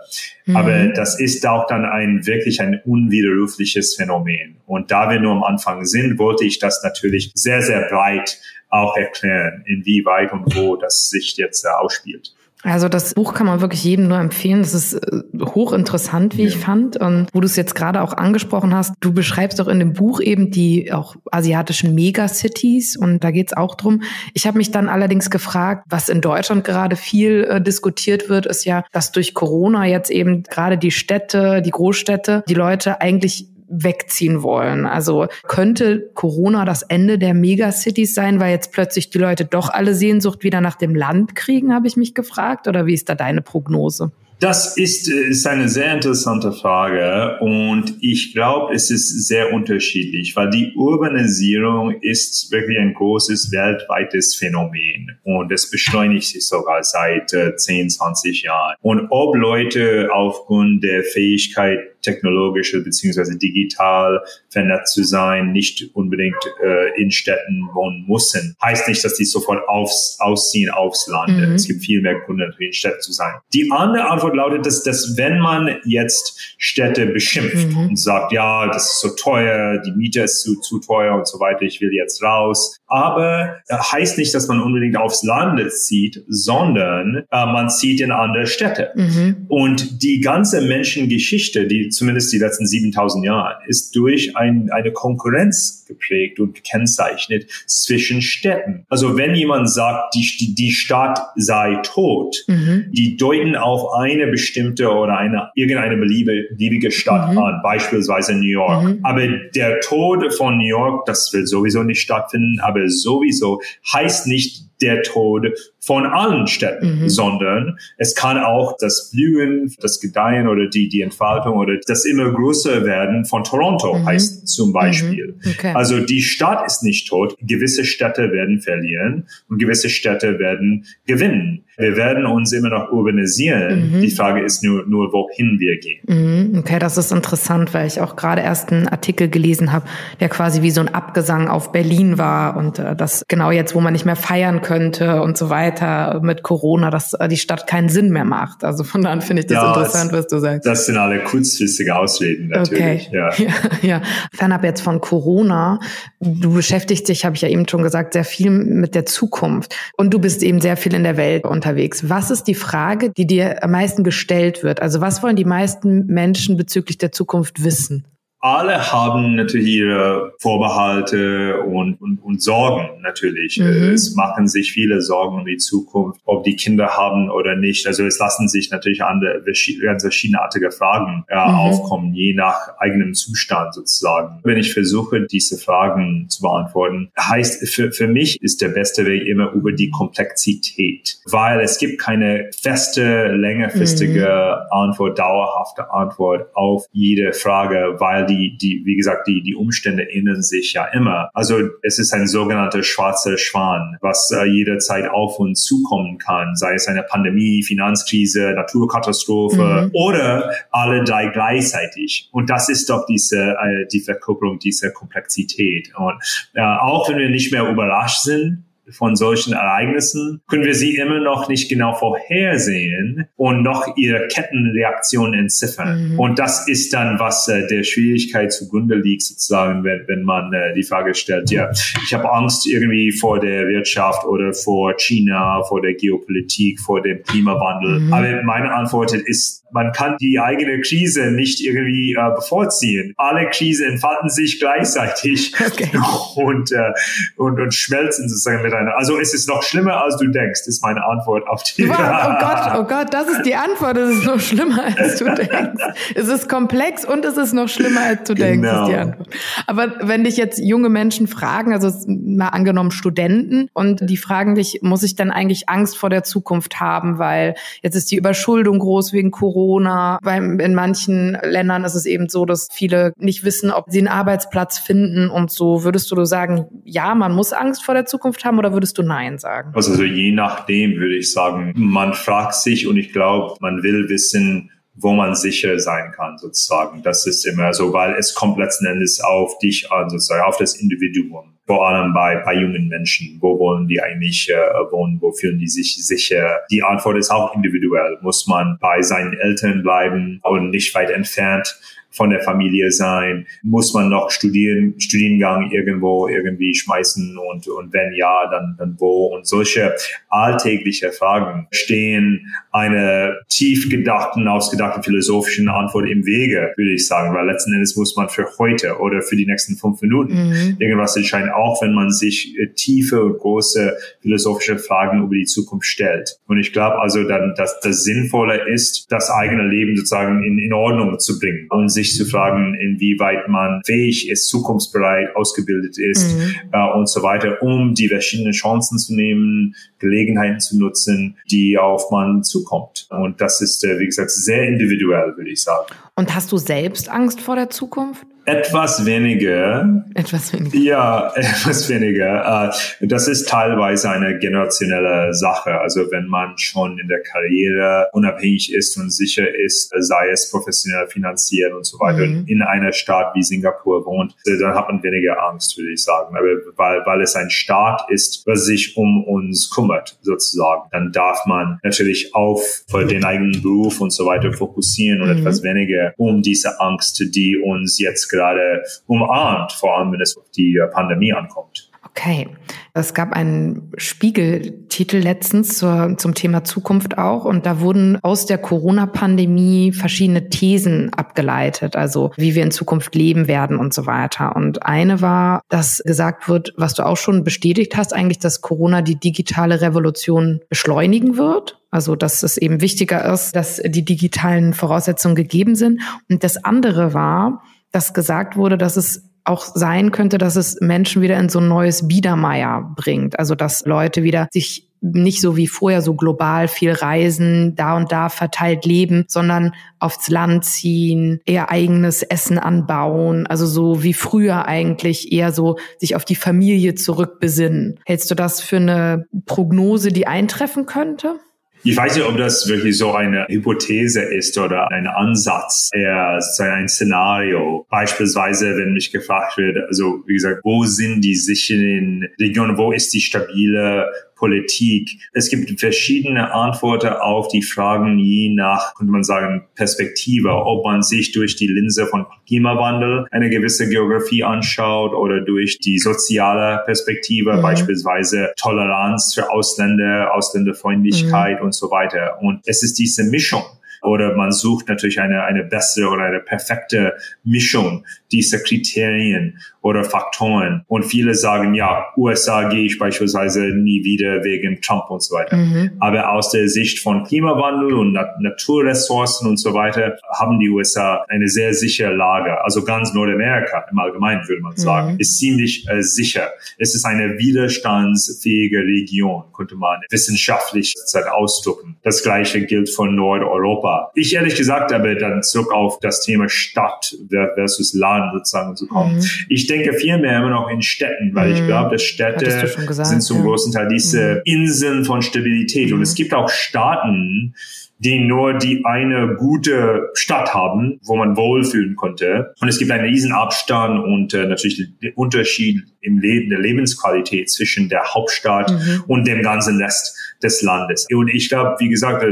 mhm. aber das ist auch dann ein wirklich ein unwiderrufliches Phänomen. Und da wir nur am Anfang sind, wollte ich das natürlich sehr, sehr breit auch erklären, inwieweit und wo das sich jetzt ausspielt. Also das Buch kann man wirklich jedem nur empfehlen. Das ist äh, hochinteressant, wie ja. ich fand. Und wo du es jetzt gerade auch angesprochen hast, du beschreibst doch in dem Buch eben die auch asiatischen Megacities und da geht's auch drum. Ich habe mich dann allerdings gefragt, was in Deutschland gerade viel äh, diskutiert wird, ist ja, dass durch Corona jetzt eben gerade die Städte, die Großstädte, die Leute eigentlich wegziehen wollen. Also könnte Corona das Ende der Megacities sein, weil jetzt plötzlich die Leute doch alle Sehnsucht wieder nach dem Land kriegen, habe ich mich gefragt. Oder wie ist da deine Prognose? Das ist, äh, ist eine sehr interessante Frage und ich glaube, es ist sehr unterschiedlich, weil die Urbanisierung ist wirklich ein großes weltweites Phänomen und es beschleunigt sich sogar seit äh, 10, 20 Jahren. Und ob Leute aufgrund der Fähigkeit technologische beziehungsweise digital vernetzt zu sein, nicht unbedingt äh, in Städten wohnen müssen. Heißt nicht, dass die sofort aufs, ausziehen aufs Land. Mhm. Es gibt viel mehr Gründe, in Städten zu sein. Die andere Antwort lautet, dass, dass wenn man jetzt Städte beschimpft mhm. und sagt, ja, das ist so teuer, die Miete ist zu, zu teuer und so weiter, ich will jetzt raus. Aber äh, heißt nicht, dass man unbedingt aufs Land zieht, sondern äh, man zieht in andere Städte. Mhm. Und die ganze Menschengeschichte, die zumindest die letzten 7000 Jahre, ist durch ein, eine Konkurrenz geprägt und gekennzeichnet zwischen Städten. Also wenn jemand sagt, die, die Stadt sei tot, mhm. die deuten auf eine bestimmte oder eine, irgendeine beliebige Stadt mhm. an, beispielsweise New York. Mhm. Aber der Tod von New York, das will sowieso nicht stattfinden, aber sowieso heißt nicht der Tod von allen Städten, mhm. sondern es kann auch das Blühen, das Gedeihen oder die, die Entfaltung oder das immer größer werden von Toronto mhm. heißt zum Beispiel. Mhm. Okay. Also die Stadt ist nicht tot. Gewisse Städte werden verlieren und gewisse Städte werden gewinnen. Wir werden uns immer noch urbanisieren. Mhm. Die Frage ist nur, nur, wohin wir gehen. Mhm. Okay, das ist interessant, weil ich auch gerade erst einen Artikel gelesen habe, der quasi wie so ein Abgesang auf Berlin war und äh, das genau jetzt, wo man nicht mehr feiern könnte und so weiter mit Corona, dass äh, die Stadt keinen Sinn mehr macht. Also von daher finde ich das ja, interessant, was du sagst. Das sind alle kurzfristige Ausreden natürlich. Okay. Ja. ja, ja. Fernab jetzt von Corona, du beschäftigst dich, habe ich ja eben schon gesagt, sehr viel mit der Zukunft und du bist eben sehr viel in der Welt und unterwegs. Was ist die Frage, die dir am meisten gestellt wird? Also was wollen die meisten Menschen bezüglich der Zukunft wissen? Alle haben natürlich ihre Vorbehalte und, und, und Sorgen natürlich. Mhm. Es machen sich viele Sorgen um die Zukunft, ob die Kinder haben oder nicht. Also es lassen sich natürlich andere, ganz verschiedenartige Fragen äh, mhm. aufkommen, je nach eigenem Zustand sozusagen. Wenn ich versuche, diese Fragen zu beantworten, heißt für, für mich ist der beste Weg immer über die Komplexität, weil es gibt keine feste, längerfristige mhm. Antwort, dauerhafte Antwort auf jede Frage, weil die die, die, wie gesagt, die, die Umstände ändern sich ja immer. Also es ist ein sogenannter schwarzer Schwan, was äh, jederzeit auf uns zukommen kann, sei es eine Pandemie, Finanzkrise, Naturkatastrophe mhm. oder alle drei gleichzeitig. Und das ist doch diese, äh, die Verkörperung dieser Komplexität. Und äh, auch wenn wir nicht mehr überrascht sind, von solchen Ereignissen können wir sie immer noch nicht genau vorhersehen und noch ihre Kettenreaktion entziffern. Mhm. Und das ist dann, was äh, der Schwierigkeit zugrunde liegt, sozusagen, wenn, wenn man äh, die Frage stellt, ja, ich habe Angst irgendwie vor der Wirtschaft oder vor China, vor der Geopolitik, vor dem Klimawandel. Mhm. Aber meine Antwort ist, man kann die eigene Krise nicht irgendwie äh, bevorziehen. Alle Krisen entfalten sich gleichzeitig okay. und, äh, und, und schmelzen sozusagen miteinander. Also es ist noch schlimmer, als du denkst, ist meine Antwort auf die. Wow, oh Gott, oh Gott, das ist die Antwort. Es ist noch schlimmer, als du denkst. Es ist komplex und es ist noch schlimmer, als du denkst, genau. ist die Antwort. Aber wenn dich jetzt junge Menschen fragen, also mal angenommen Studenten, und die fragen dich, muss ich dann eigentlich Angst vor der Zukunft haben, weil jetzt ist die Überschuldung groß wegen Corona Corona. Weil in manchen Ländern ist es eben so, dass viele nicht wissen, ob sie einen Arbeitsplatz finden und so. Würdest du sagen, ja, man muss Angst vor der Zukunft haben oder würdest du Nein sagen? Also, also je nachdem würde ich sagen, man fragt sich und ich glaube, man will wissen, wo man sicher sein kann, sozusagen. Das ist immer so, weil es kommt letzten Endes auf dich an, sozusagen, auf das Individuum vor allem bei, bei jungen Menschen. Wo wollen die eigentlich äh, wohnen? Wo fühlen die sich sicher? Die Antwort ist auch individuell. Muss man bei seinen Eltern bleiben und nicht weit entfernt? Von der Familie sein? Muss man noch studieren, Studiengang irgendwo irgendwie schmeißen und, und wenn ja, dann, dann wo? Und solche alltägliche Fragen stehen eine tief gedachten, ausgedachten philosophischen Antwort im Wege, würde ich sagen, weil letzten Endes muss man für heute oder für die nächsten fünf Minuten mhm. irgendwas entscheiden, auch wenn man sich äh, tiefe und große philosophische Fragen über die Zukunft stellt. Und ich glaube also dann, dass das Sinnvolle ist, das eigene Leben sozusagen in, in Ordnung zu bringen und sich sich zu fragen, inwieweit man fähig ist, zukunftsbereit, ausgebildet ist mhm. äh, und so weiter, um die verschiedenen Chancen zu nehmen, Gelegenheiten zu nutzen, die auf man zukommt. Und das ist, äh, wie gesagt, sehr individuell, würde ich sagen. Und hast du selbst Angst vor der Zukunft? Etwas weniger. Etwas weniger. Ja, etwas weniger. Äh, das ist teilweise eine generationelle Sache. Also wenn man schon in der Karriere unabhängig ist und sicher ist, sei es professionell finanziert und so weiter, mhm. in einer Stadt wie Singapur wohnt, äh, dann hat man weniger Angst, würde ich sagen. Aber weil, weil es ein Staat ist, was sich um uns kümmert, sozusagen, dann darf man natürlich auf den eigenen Beruf und so weiter fokussieren und mhm. etwas weniger um diese Angst, die uns jetzt gerade umarmt, vor allem wenn es auf die äh, Pandemie ankommt. Okay. Es gab einen Spiegeltitel letztens zur, zum Thema Zukunft auch und da wurden aus der Corona-Pandemie verschiedene Thesen abgeleitet, also wie wir in Zukunft leben werden und so weiter. Und eine war, dass gesagt wird, was du auch schon bestätigt hast, eigentlich, dass Corona die digitale Revolution beschleunigen wird. Also, dass es eben wichtiger ist, dass die digitalen Voraussetzungen gegeben sind. Und das andere war, dass gesagt wurde, dass es auch sein könnte, dass es Menschen wieder in so ein neues Biedermeier bringt. Also dass Leute wieder sich nicht so wie vorher so global viel reisen, da und da verteilt leben, sondern aufs Land ziehen, eher eigenes Essen anbauen, also so wie früher eigentlich eher so sich auf die Familie zurückbesinnen. Hältst du das für eine Prognose, die eintreffen könnte? Ich weiß nicht, ob das wirklich so eine Hypothese ist oder ein Ansatz, eher ein Szenario. Beispielsweise, wenn mich gefragt wird, also wie gesagt, wo sind die sicheren Regionen, wo ist die stabile Politik. Es gibt verschiedene Antworten auf die Fragen, je nach, könnte man sagen, Perspektive, ob man sich durch die Linse von Klimawandel eine gewisse Geografie anschaut oder durch die soziale Perspektive, mhm. beispielsweise Toleranz für Ausländer, Ausländerfreundlichkeit mhm. und so weiter. Und es ist diese Mischung oder man sucht natürlich eine, eine bessere oder eine perfekte Mischung dieser Kriterien oder Faktoren. Und viele sagen, ja, USA gehe ich beispielsweise nie wieder wegen Trump und so weiter. Mhm. Aber aus der Sicht von Klimawandel und Nat Naturressourcen und so weiter haben die USA eine sehr sichere Lage. Also ganz Nordamerika im Allgemeinen würde man sagen, mhm. ist ziemlich äh, sicher. Es ist eine widerstandsfähige Region, könnte man wissenschaftlich ausdrücken. Das gleiche gilt für Nordeuropa. Ich ehrlich gesagt aber dann zurück auf das Thema Stadt versus Land sozusagen zu kommen. Mhm. Ich denke vielmehr immer noch in Städten, weil mhm. ich glaube, dass Städte gesagt, sind zum ja. großen Teil diese mhm. Inseln von Stabilität. Und es mhm. gibt auch Staaten, die nur die eine gute Stadt haben, wo man wohlfühlen konnte. Und es gibt einen riesen Abstand und äh, natürlich den Unterschied im Leben, der Lebensqualität zwischen der Hauptstadt mhm. und dem ganzen Rest des Landes. Und ich glaube, wie gesagt,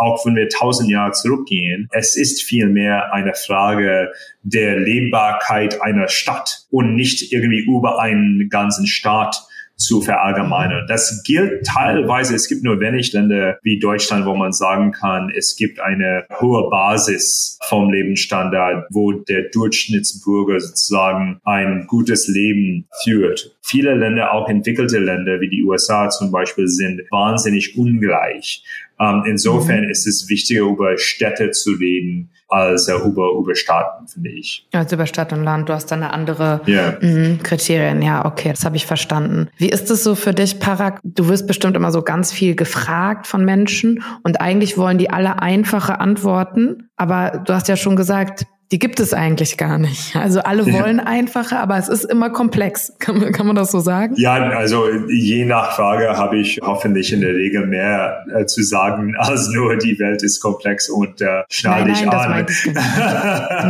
auch wenn wir tausend Jahre zurückgehen, es ist vielmehr eine Frage der Lebbarkeit einer Stadt und nicht irgendwie über einen ganzen Staat zu verallgemeinern. Das gilt teilweise, es gibt nur wenig Länder wie Deutschland, wo man sagen kann, es gibt eine hohe Basis vom Lebensstandard, wo der Durchschnittsbürger sozusagen ein gutes Leben führt. Viele Länder, auch entwickelte Länder wie die USA zum Beispiel, sind wahnsinnig ungleich. Ähm, insofern mhm. ist es wichtiger, über Städte zu reden, als äh, über, über Staaten, finde ich. Also über Stadt und Land, du hast da eine andere yeah. mh, Kriterien. Ja, okay, das habe ich verstanden. Wie ist es so für dich, Parag? Du wirst bestimmt immer so ganz viel gefragt von Menschen und eigentlich wollen die alle einfache Antworten. Aber du hast ja schon gesagt, die gibt es eigentlich gar nicht. Also alle wollen ja. einfacher, aber es ist immer komplex. Kann man, kann man das so sagen? Ja, also je nach Frage habe ich hoffentlich in der Regel mehr äh, zu sagen, als nur die Welt ist komplex und äh, schnall dich an.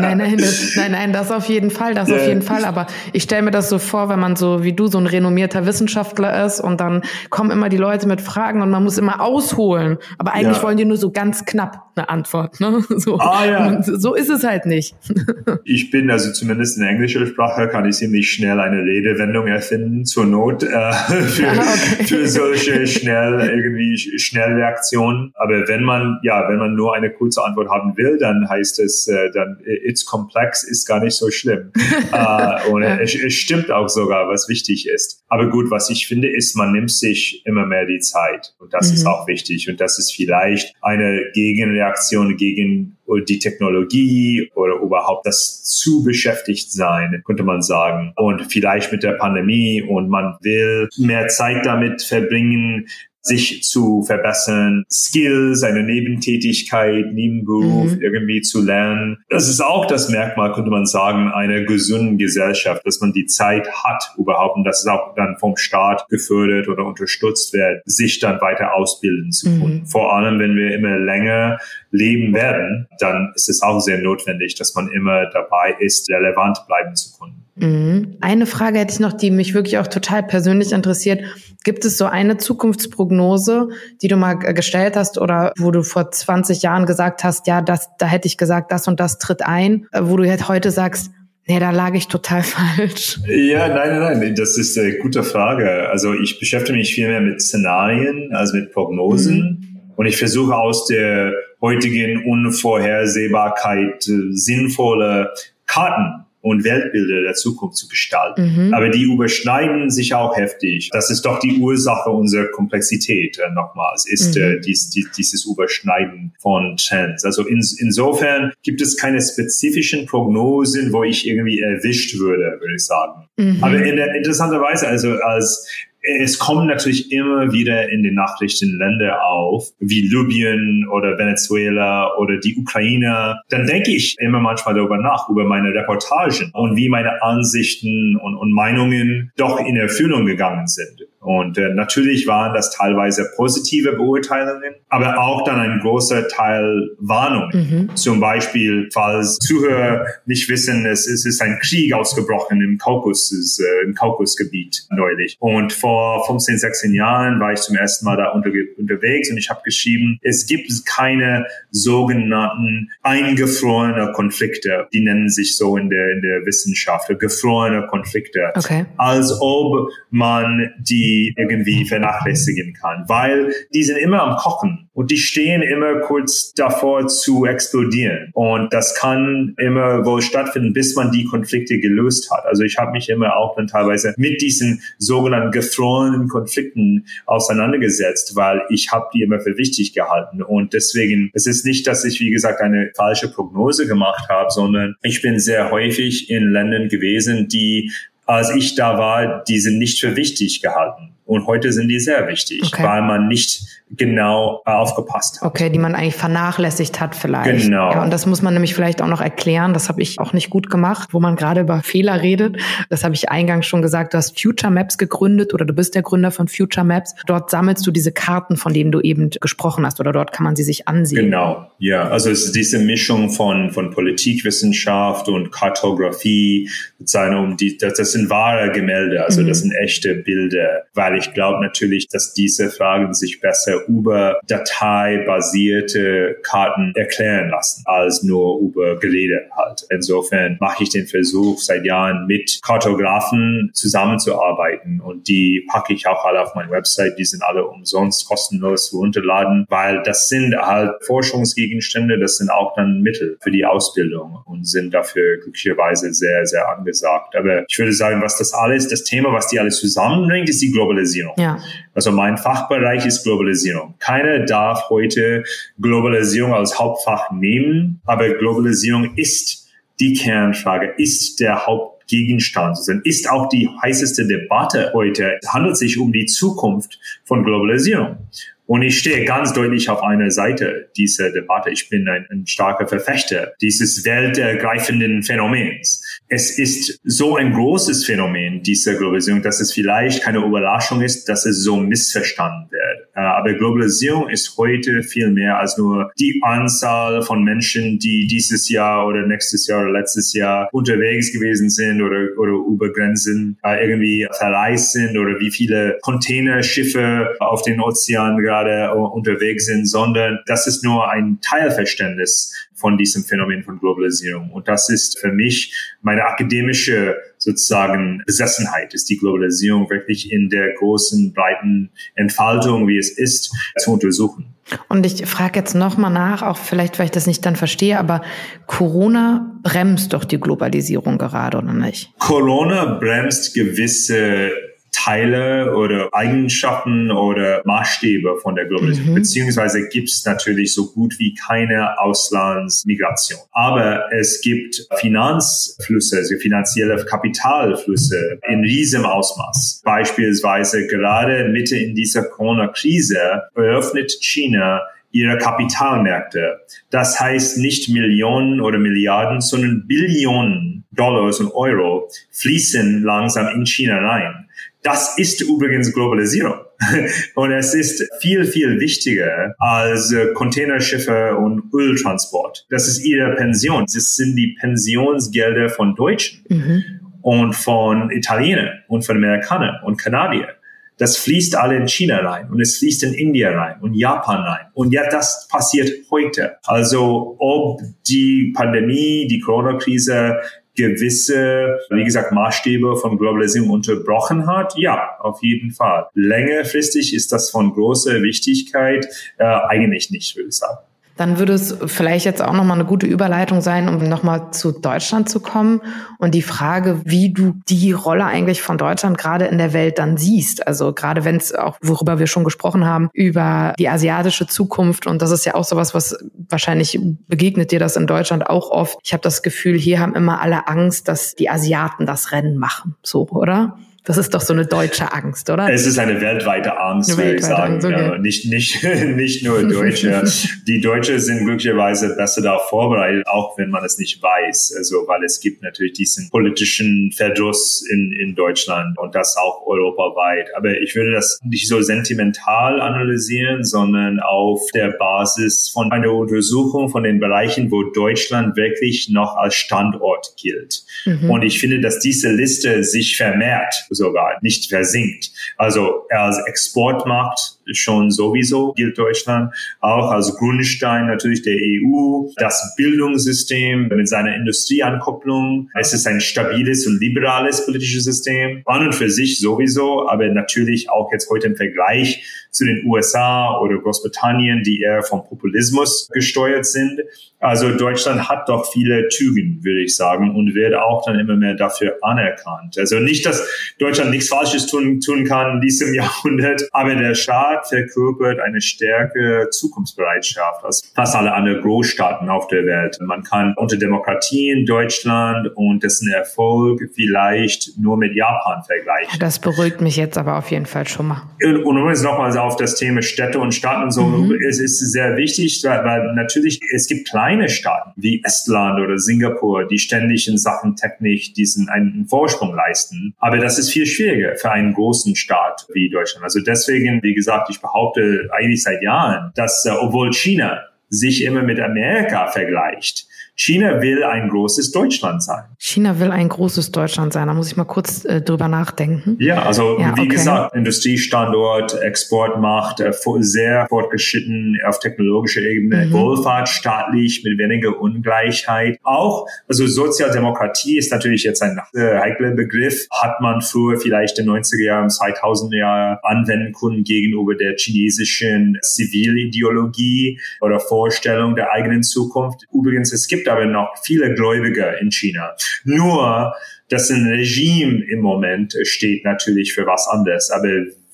nein, nein, das, nein, nein, das auf jeden Fall, das ja. auf jeden Fall. Aber ich stelle mir das so vor, wenn man so wie du so ein renommierter Wissenschaftler ist und dann kommen immer die Leute mit Fragen und man muss immer ausholen. Aber eigentlich ja. wollen die nur so ganz knapp eine Antwort. Ne? So, ah, ja. so ist es halt nicht nicht. ich bin also zumindest in englischer Sprache kann ich ziemlich schnell eine Redewendung erfinden zur Not äh, für, ah, okay. für solche schnell irgendwie Schnellreaktionen. Aber wenn man ja, wenn man nur eine kurze Antwort haben will, dann heißt es äh, dann it's complex ist gar nicht so schlimm. äh, und es, es stimmt auch sogar, was wichtig ist. Aber gut, was ich finde, ist, man nimmt sich immer mehr die Zeit und das mhm. ist auch wichtig und das ist vielleicht eine Gegenreaktion gegen die Technologie oder überhaupt das zu beschäftigt sein, könnte man sagen. Und vielleicht mit der Pandemie und man will mehr Zeit damit verbringen, sich zu verbessern, Skills, eine Nebentätigkeit, Nebenberuf mhm. irgendwie zu lernen. Das ist auch das Merkmal, könnte man sagen, einer gesunden Gesellschaft, dass man die Zeit hat überhaupt und dass es auch dann vom Staat gefördert oder unterstützt wird, sich dann weiter ausbilden zu können. Mhm. Vor allem, wenn wir immer länger leben werden, dann ist es auch sehr notwendig, dass man immer dabei ist, relevant bleiben zu können. Mhm. Eine Frage hätte ich noch, die mich wirklich auch total persönlich interessiert. Gibt es so eine Zukunftsprognose, die du mal gestellt hast oder wo du vor 20 Jahren gesagt hast, ja, das, da hätte ich gesagt, das und das tritt ein, äh, wo du jetzt heute sagst, Nee, da lag ich total falsch. Ja, nein, nein, nein, das ist eine gute Frage. Also ich beschäftige mich viel mehr mit Szenarien als mit Prognosen. Mhm. Und ich versuche aus der heutigen Unvorhersehbarkeit äh, sinnvolle Karten und Weltbilder der Zukunft zu gestalten. Mhm. Aber die überschneiden sich auch heftig. Das ist doch die Ursache unserer Komplexität äh, nochmals, ist mhm. äh, dies, dies, dieses Überschneiden von Trends. Also in, insofern gibt es keine spezifischen Prognosen, wo ich irgendwie erwischt würde, würde ich sagen. Mhm. Aber in der, interessanterweise, also als es kommen natürlich immer wieder in den Nachrichten Länder auf, wie Libyen oder Venezuela oder die Ukraine. Dann denke ich immer manchmal darüber nach, über meine Reportagen und wie meine Ansichten und, und Meinungen doch in Erfüllung gegangen sind. Und äh, natürlich waren das teilweise positive Beurteilungen, aber auch dann ein großer Teil Warnungen. Mhm. Zum Beispiel, falls Zuhörer nicht wissen, es, es ist ein Krieg ausgebrochen im Kaukus, äh, im Kaukusgebiet neulich. Und vor 15, 16 Jahren war ich zum ersten Mal da unter, unterwegs und ich habe geschrieben, es gibt keine sogenannten eingefrorene Konflikte. Die nennen sich so in der, in der Wissenschaft, gefrorene Konflikte. Okay. Als ob man die irgendwie vernachlässigen kann, weil die sind immer am Kochen und die stehen immer kurz davor zu explodieren. Und das kann immer wohl stattfinden, bis man die Konflikte gelöst hat. Also ich habe mich immer auch dann teilweise mit diesen sogenannten gefrorenen Konflikten auseinandergesetzt, weil ich habe die immer für wichtig gehalten. Und deswegen, es ist nicht, dass ich, wie gesagt, eine falsche Prognose gemacht habe, sondern ich bin sehr häufig in Ländern gewesen, die als ich da war, die sind nicht für wichtig gehalten. Und heute sind die sehr wichtig, okay. weil man nicht genau aufgepasst hat. Okay, die man eigentlich vernachlässigt hat vielleicht. Genau. Ja, und das muss man nämlich vielleicht auch noch erklären. Das habe ich auch nicht gut gemacht, wo man gerade über Fehler redet. Das habe ich eingangs schon gesagt. Du hast Future Maps gegründet oder du bist der Gründer von Future Maps. Dort sammelst du diese Karten, von denen du eben gesprochen hast oder dort kann man sie sich ansehen. Genau, ja. Also es ist diese Mischung von, von Politikwissenschaft und Kartografie, sozusagen um die, das, das sind wahre Gemälde, also mhm. das sind echte Bilder, weil ich glaube natürlich, dass diese Fragen sich besser über dateibasierte Karten erklären lassen, als nur über Gerede halt. Insofern mache ich den Versuch seit Jahren mit Kartografen zusammenzuarbeiten und die packe ich auch alle auf meine Website. Die sind alle umsonst kostenlos zu runterladen, weil das sind halt Forschungsgegenstände, das sind auch dann Mittel für die Ausbildung und sind dafür glücklicherweise sehr, sehr angesagt. Aber ich würde sagen, was das alles, das Thema, was die alles zusammenbringt, ist die Globalisierung. Ja. Also mein Fachbereich ist Globalisierung. Keiner darf heute Globalisierung als Hauptfach nehmen, aber Globalisierung ist die Kernfrage, ist der Hauptgegenstand, ist auch die heißeste Debatte heute, es handelt sich um die Zukunft von Globalisierung. Und ich stehe ganz deutlich auf einer Seite dieser Debatte. Ich bin ein, ein starker Verfechter dieses weltergreifenden Phänomens. Es ist so ein großes Phänomen, diese Globalisierung, dass es vielleicht keine Überraschung ist, dass es so missverstanden wird. Äh, aber Globalisierung ist heute viel mehr als nur die Anzahl von Menschen, die dieses Jahr oder nächstes Jahr oder letztes Jahr unterwegs gewesen sind oder, oder über Grenzen äh, irgendwie verreist sind oder wie viele Containerschiffe auf den Ozeanen gerade gerade unterwegs sind, sondern das ist nur ein Teilverständnis von diesem Phänomen von Globalisierung. Und das ist für mich meine akademische sozusagen Besessenheit, ist die Globalisierung wirklich in der großen, breiten Entfaltung, wie es ist, zu untersuchen. Und ich frage jetzt nochmal nach, auch vielleicht, weil ich das nicht dann verstehe, aber Corona bremst doch die Globalisierung gerade, oder nicht? Corona bremst gewisse Teile oder Eigenschaften oder Maßstäbe von der Globalisierung. Mhm. Beziehungsweise gibt es natürlich so gut wie keine Auslandsmigration. Aber es gibt Finanzflüsse, also finanzielle Kapitalflüsse in riesem Ausmaß. Beispielsweise gerade Mitte in dieser Corona-Krise eröffnet China ihre Kapitalmärkte. Das heißt nicht Millionen oder Milliarden, sondern Billionen Dollars und Euro fließen langsam in China rein. Das ist übrigens Globalisierung. Und es ist viel, viel wichtiger als äh, Containerschiffe und Öltransport. Das ist ihre Pension. Das sind die Pensionsgelder von Deutschen mhm. und von Italienern und von Amerikanern und Kanadiern. Das fließt alle in China rein und es fließt in Indien rein und Japan rein. Und ja, das passiert heute. Also ob die Pandemie, die Corona-Krise gewisse, wie gesagt, Maßstäbe von Globalisierung unterbrochen hat? Ja, auf jeden Fall. Längerfristig ist das von großer Wichtigkeit äh, eigentlich nicht, würde ich sagen. Dann würde es vielleicht jetzt auch nochmal eine gute Überleitung sein, um nochmal zu Deutschland zu kommen und die Frage, wie du die Rolle eigentlich von Deutschland gerade in der Welt dann siehst. Also gerade wenn es auch, worüber wir schon gesprochen haben, über die asiatische Zukunft und das ist ja auch sowas, was wahrscheinlich begegnet dir das in Deutschland auch oft. Ich habe das Gefühl, hier haben immer alle Angst, dass die Asiaten das Rennen machen. So, oder? Das ist doch so eine deutsche Angst, oder? Es ist eine weltweite Angst, würde ich sagen. Angst, okay. ja, nicht, nicht, nicht nur Deutsche. Die Deutsche sind glücklicherweise besser darauf vorbereitet, auch wenn man es nicht weiß. Also, weil es gibt natürlich diesen politischen Verdruss in, in Deutschland und das auch europaweit. Aber ich würde das nicht so sentimental analysieren, sondern auf der Basis von einer Untersuchung von den Bereichen, wo Deutschland wirklich noch als Standort gilt. Mhm. Und ich finde, dass diese Liste sich vermehrt sogar nicht versinkt. Also als Exportmarkt schon sowieso gilt Deutschland, auch als Grundstein natürlich der EU, das Bildungssystem mit seiner Industrieankopplung. Es ist ein stabiles und liberales politisches System, an und für sich sowieso, aber natürlich auch jetzt heute im Vergleich zu den USA oder Großbritannien, die eher vom Populismus gesteuert sind. Also Deutschland hat doch viele Tügen, würde ich sagen, und wird auch dann immer mehr dafür anerkannt. Also nicht, dass Deutschland nichts Falsches tun, tun kann in diesem Jahrhundert, aber der Staat Staat verkörpert eine stärkere Zukunftsbereitschaft als fast alle anderen Großstaaten auf der Welt. Man kann unter Demokratie in Deutschland und dessen Erfolg vielleicht nur mit Japan vergleichen. Das beruhigt mich jetzt aber auf jeden Fall schon mal. Und, und übrigens nochmal auf das Thema Städte und Staaten und so. Mhm. Es ist sehr wichtig, weil natürlich es gibt kleine Staaten wie Estland oder Singapur, die ständig in Sachen Technik diesen einen Vorsprung leisten. Aber das ist viel schwieriger für einen großen Staat wie Deutschland. Also deswegen, wie gesagt, ich behaupte eigentlich seit Jahren, dass äh, obwohl China sich immer mit Amerika vergleicht, China will ein großes Deutschland sein. China will ein großes Deutschland sein. Da muss ich mal kurz äh, drüber nachdenken. Ja, also ja, wie okay. gesagt, Industriestandort, Exportmacht, äh, sehr fortgeschritten auf technologischer Ebene, mhm. Wohlfahrt staatlich mit weniger Ungleichheit. Auch, also Sozialdemokratie ist natürlich jetzt ein äh, heikler Begriff. Hat man früher vielleicht in den 90er Jahren, 2000er Jahren anwenden können gegenüber der chinesischen Zivilideologie oder Vorstellung der eigenen Zukunft. Übrigens, es gibt aber noch viele Gläubige in China. Nur, ein Regime im Moment steht natürlich für was anderes. Aber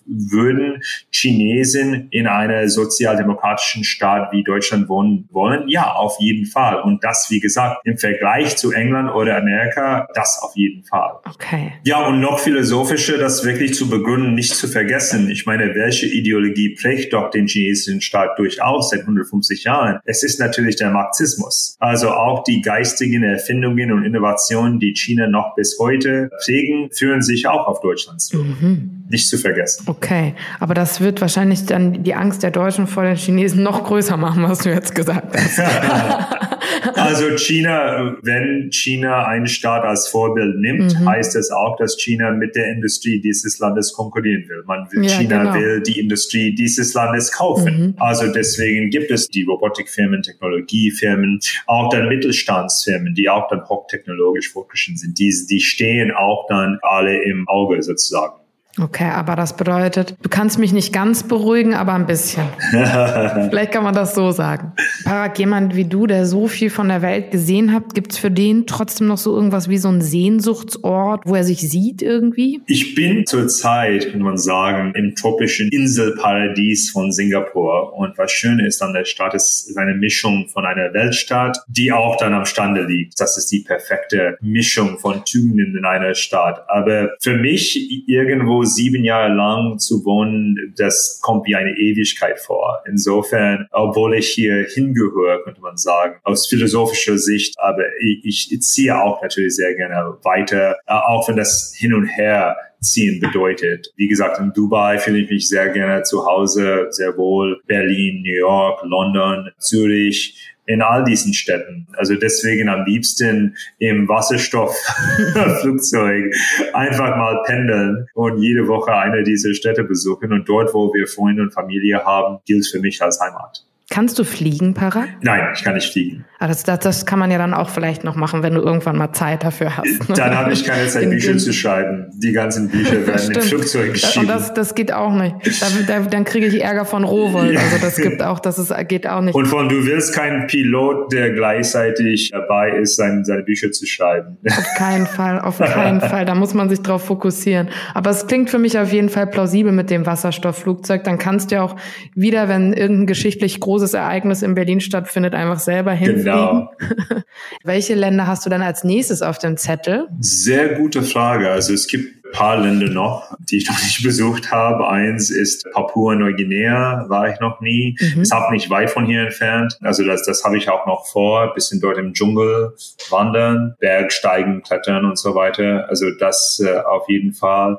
würden Chinesen in einer sozialdemokratischen Staat wie Deutschland wohnen wollen? Ja, auf jeden Fall. Und das, wie gesagt, im Vergleich zu England oder Amerika, das auf jeden Fall. Okay. Ja, und noch philosophischer, das wirklich zu begründen, nicht zu vergessen. Ich meine, welche Ideologie prägt doch den chinesischen Staat durchaus seit 150 Jahren? Es ist natürlich der Marxismus. Also auch die geistigen Erfindungen und Innovationen, die China noch bis heute prägen, führen sich auch auf Deutschland zu. Mhm nicht zu vergessen. Okay, aber das wird wahrscheinlich dann die Angst der Deutschen vor den Chinesen noch größer machen, was du jetzt gesagt hast. also China, wenn China einen Staat als Vorbild nimmt, mhm. heißt es auch, dass China mit der Industrie dieses Landes konkurrieren will. Man will, ja, China genau. will die Industrie dieses Landes kaufen. Mhm. Also deswegen gibt es die Robotikfirmen, Technologiefirmen, auch dann Mittelstandsfirmen, die auch dann hochtechnologisch fortgeschritten sind. Die, die stehen auch dann alle im Auge sozusagen. Okay, aber das bedeutet, du kannst mich nicht ganz beruhigen, aber ein bisschen. Vielleicht kann man das so sagen. Parag, jemand wie du, der so viel von der Welt gesehen hat, gibt's für den trotzdem noch so irgendwas wie so ein Sehnsuchtsort, wo er sich sieht irgendwie? Ich bin zurzeit, kann man sagen, im tropischen Inselparadies von Singapur. Und was schön ist an der Stadt, ist, ist eine Mischung von einer Weltstadt, die auch dann am Stande liegt. Das ist die perfekte Mischung von Tugenden in einer Stadt. Aber für mich irgendwo sieben Jahre lang zu wohnen, das kommt wie eine Ewigkeit vor. Insofern, obwohl ich hier hingehöre, könnte man sagen, aus philosophischer Sicht, aber ich, ich ziehe auch natürlich sehr gerne weiter, äh, auch wenn das hin und her ziehen bedeutet. Wie gesagt, in Dubai fühle ich mich sehr gerne zu Hause, sehr wohl. Berlin, New York, London, Zürich in all diesen Städten. Also deswegen am liebsten im Wasserstoffflugzeug einfach mal pendeln und jede Woche eine dieser Städte besuchen. Und dort, wo wir Freunde und Familie haben, gilt für mich als Heimat. Kannst du fliegen, Parag? Nein, ich kann nicht fliegen. Ah, das, das, das kann man ja dann auch vielleicht noch machen, wenn du irgendwann mal Zeit dafür hast. Ne? Dann habe ich keine Zeit, Bücher zu schreiben. Die ganzen Bücher werden im Flugzeug geschrieben. Und das, das geht auch nicht. Da, da, dann kriege ich Ärger von Rowold. Also das gibt auch, das ist, geht auch nicht. Und von du willst keinen Pilot, der gleichzeitig dabei ist, seine, seine Bücher zu schreiben. Auf keinen Fall, auf keinen Fall. Da muss man sich drauf fokussieren. Aber es klingt für mich auf jeden Fall plausibel mit dem Wasserstoffflugzeug. Dann kannst du ja auch wieder, wenn irgendein geschichtlich großes Ereignis in Berlin stattfindet, einfach selber hinfliegen. Genau. Welche Länder hast du dann als nächstes auf dem Zettel? Sehr gute Frage. Also es gibt paar Länder noch, die ich noch nicht besucht habe. Eins ist Papua-Neuguinea, war ich noch nie. Mhm. Ist auch nicht weit von hier entfernt. Also das, das habe ich auch noch vor. Bisschen dort im Dschungel wandern, Bergsteigen, klettern und so weiter. Also das äh, auf jeden Fall.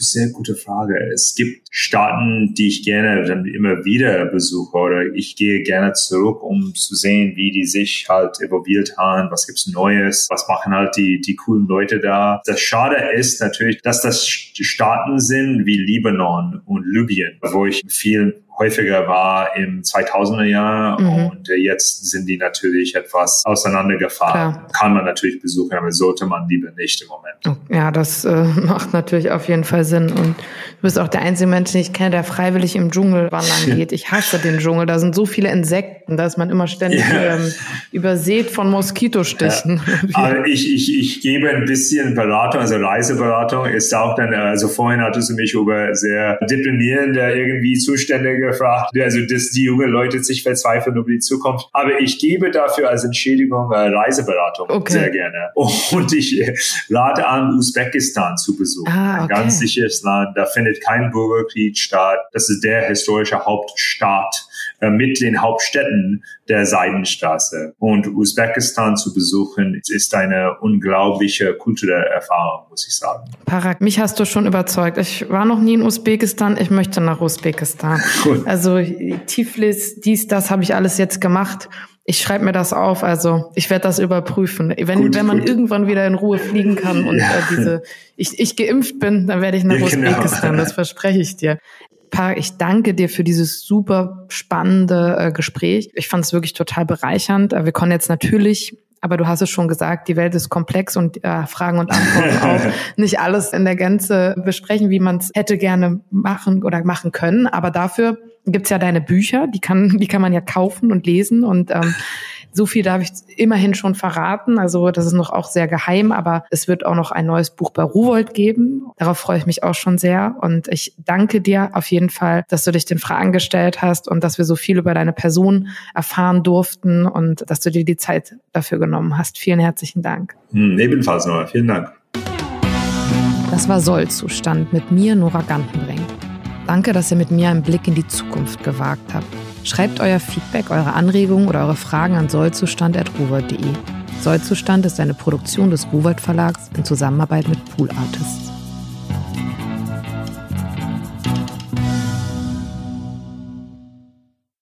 Sehr gute Frage. Es gibt Staaten, die ich gerne dann immer wieder besuche oder ich gehe gerne zurück, um zu sehen, wie die sich halt evolviert haben, was gibt's Neues, was machen halt die, die coolen Leute da. Das Schade ist natürlich, dass das Staaten sind wie Libanon und Libyen, wo ich viel häufiger war im 2000er Jahr mhm. und äh, jetzt sind die natürlich etwas auseinandergefahren. Klar. Kann man natürlich besuchen, aber sollte man lieber nicht im Moment. Oh, ja, das äh, macht natürlich auf jeden Fall Sinn und du bist auch der einzige Mensch, den ich kenne, der freiwillig im Dschungel wandern geht. Ich hasse den Dschungel, da sind so viele Insekten, da ist man immer ständig ja. ähm, übersät von Moskitostichen. Ja. Aber ich, ich, ich gebe ein bisschen Beratung, also Reiseberatung ist auch dann, also vorhin hattest du mich über sehr deprimierende irgendwie Zustände gefragt, also dass die jungen Leute sich verzweifeln über die Zukunft. Aber ich gebe dafür als Entschädigung äh, Reiseberatung okay. sehr gerne. Und ich äh, rate an, Usbekistan zu besuchen. Ah, okay. Ein ganz sicheres Land, da findet kein Bürgerkrieg statt. Das ist der historische Hauptstaat mit den Hauptstädten der Seidenstraße. Und Usbekistan zu besuchen ist eine unglaubliche kulturelle Erfahrung, muss ich sagen. Parag, mich hast du schon überzeugt. Ich war noch nie in Usbekistan. Ich möchte nach Usbekistan. Cool. Also Tiflis, dies, das habe ich alles jetzt gemacht. Ich schreibe mir das auf, also ich werde das überprüfen. Wenn, gut, wenn man gut. irgendwann wieder in Ruhe fliegen kann und ja. äh, diese ich, ich geimpft bin, dann werde ich nach ja, genau. Usbekistan, genau. das verspreche ich dir. Park, ich danke dir für dieses super spannende äh, Gespräch. Ich fand es wirklich total bereichernd. Äh, wir konnten jetzt natürlich aber du hast es schon gesagt, die Welt ist komplex und äh, Fragen und Antworten auch nicht alles in der Gänze besprechen, wie man es hätte gerne machen oder machen können. Aber dafür gibt's ja deine Bücher, die kann, die kann man ja kaufen und lesen und ähm, so viel darf ich immerhin schon verraten. Also das ist noch auch sehr geheim, aber es wird auch noch ein neues Buch bei Ruwold geben. Darauf freue ich mich auch schon sehr. Und ich danke dir auf jeden Fall, dass du dich den Fragen gestellt hast und dass wir so viel über deine Person erfahren durften und dass du dir die Zeit dafür genommen hast. Vielen herzlichen Dank. Hm, ebenfalls nochmal. Vielen Dank. Das war Sollzustand mit mir, Nora Gantenbrink. Danke, dass ihr mit mir einen Blick in die Zukunft gewagt habt. Schreibt euer Feedback, eure Anregungen oder eure Fragen an sollzustand.ruwald.de. Sollzustand ist eine Produktion des Ruwald Verlags in Zusammenarbeit mit Pool Artists.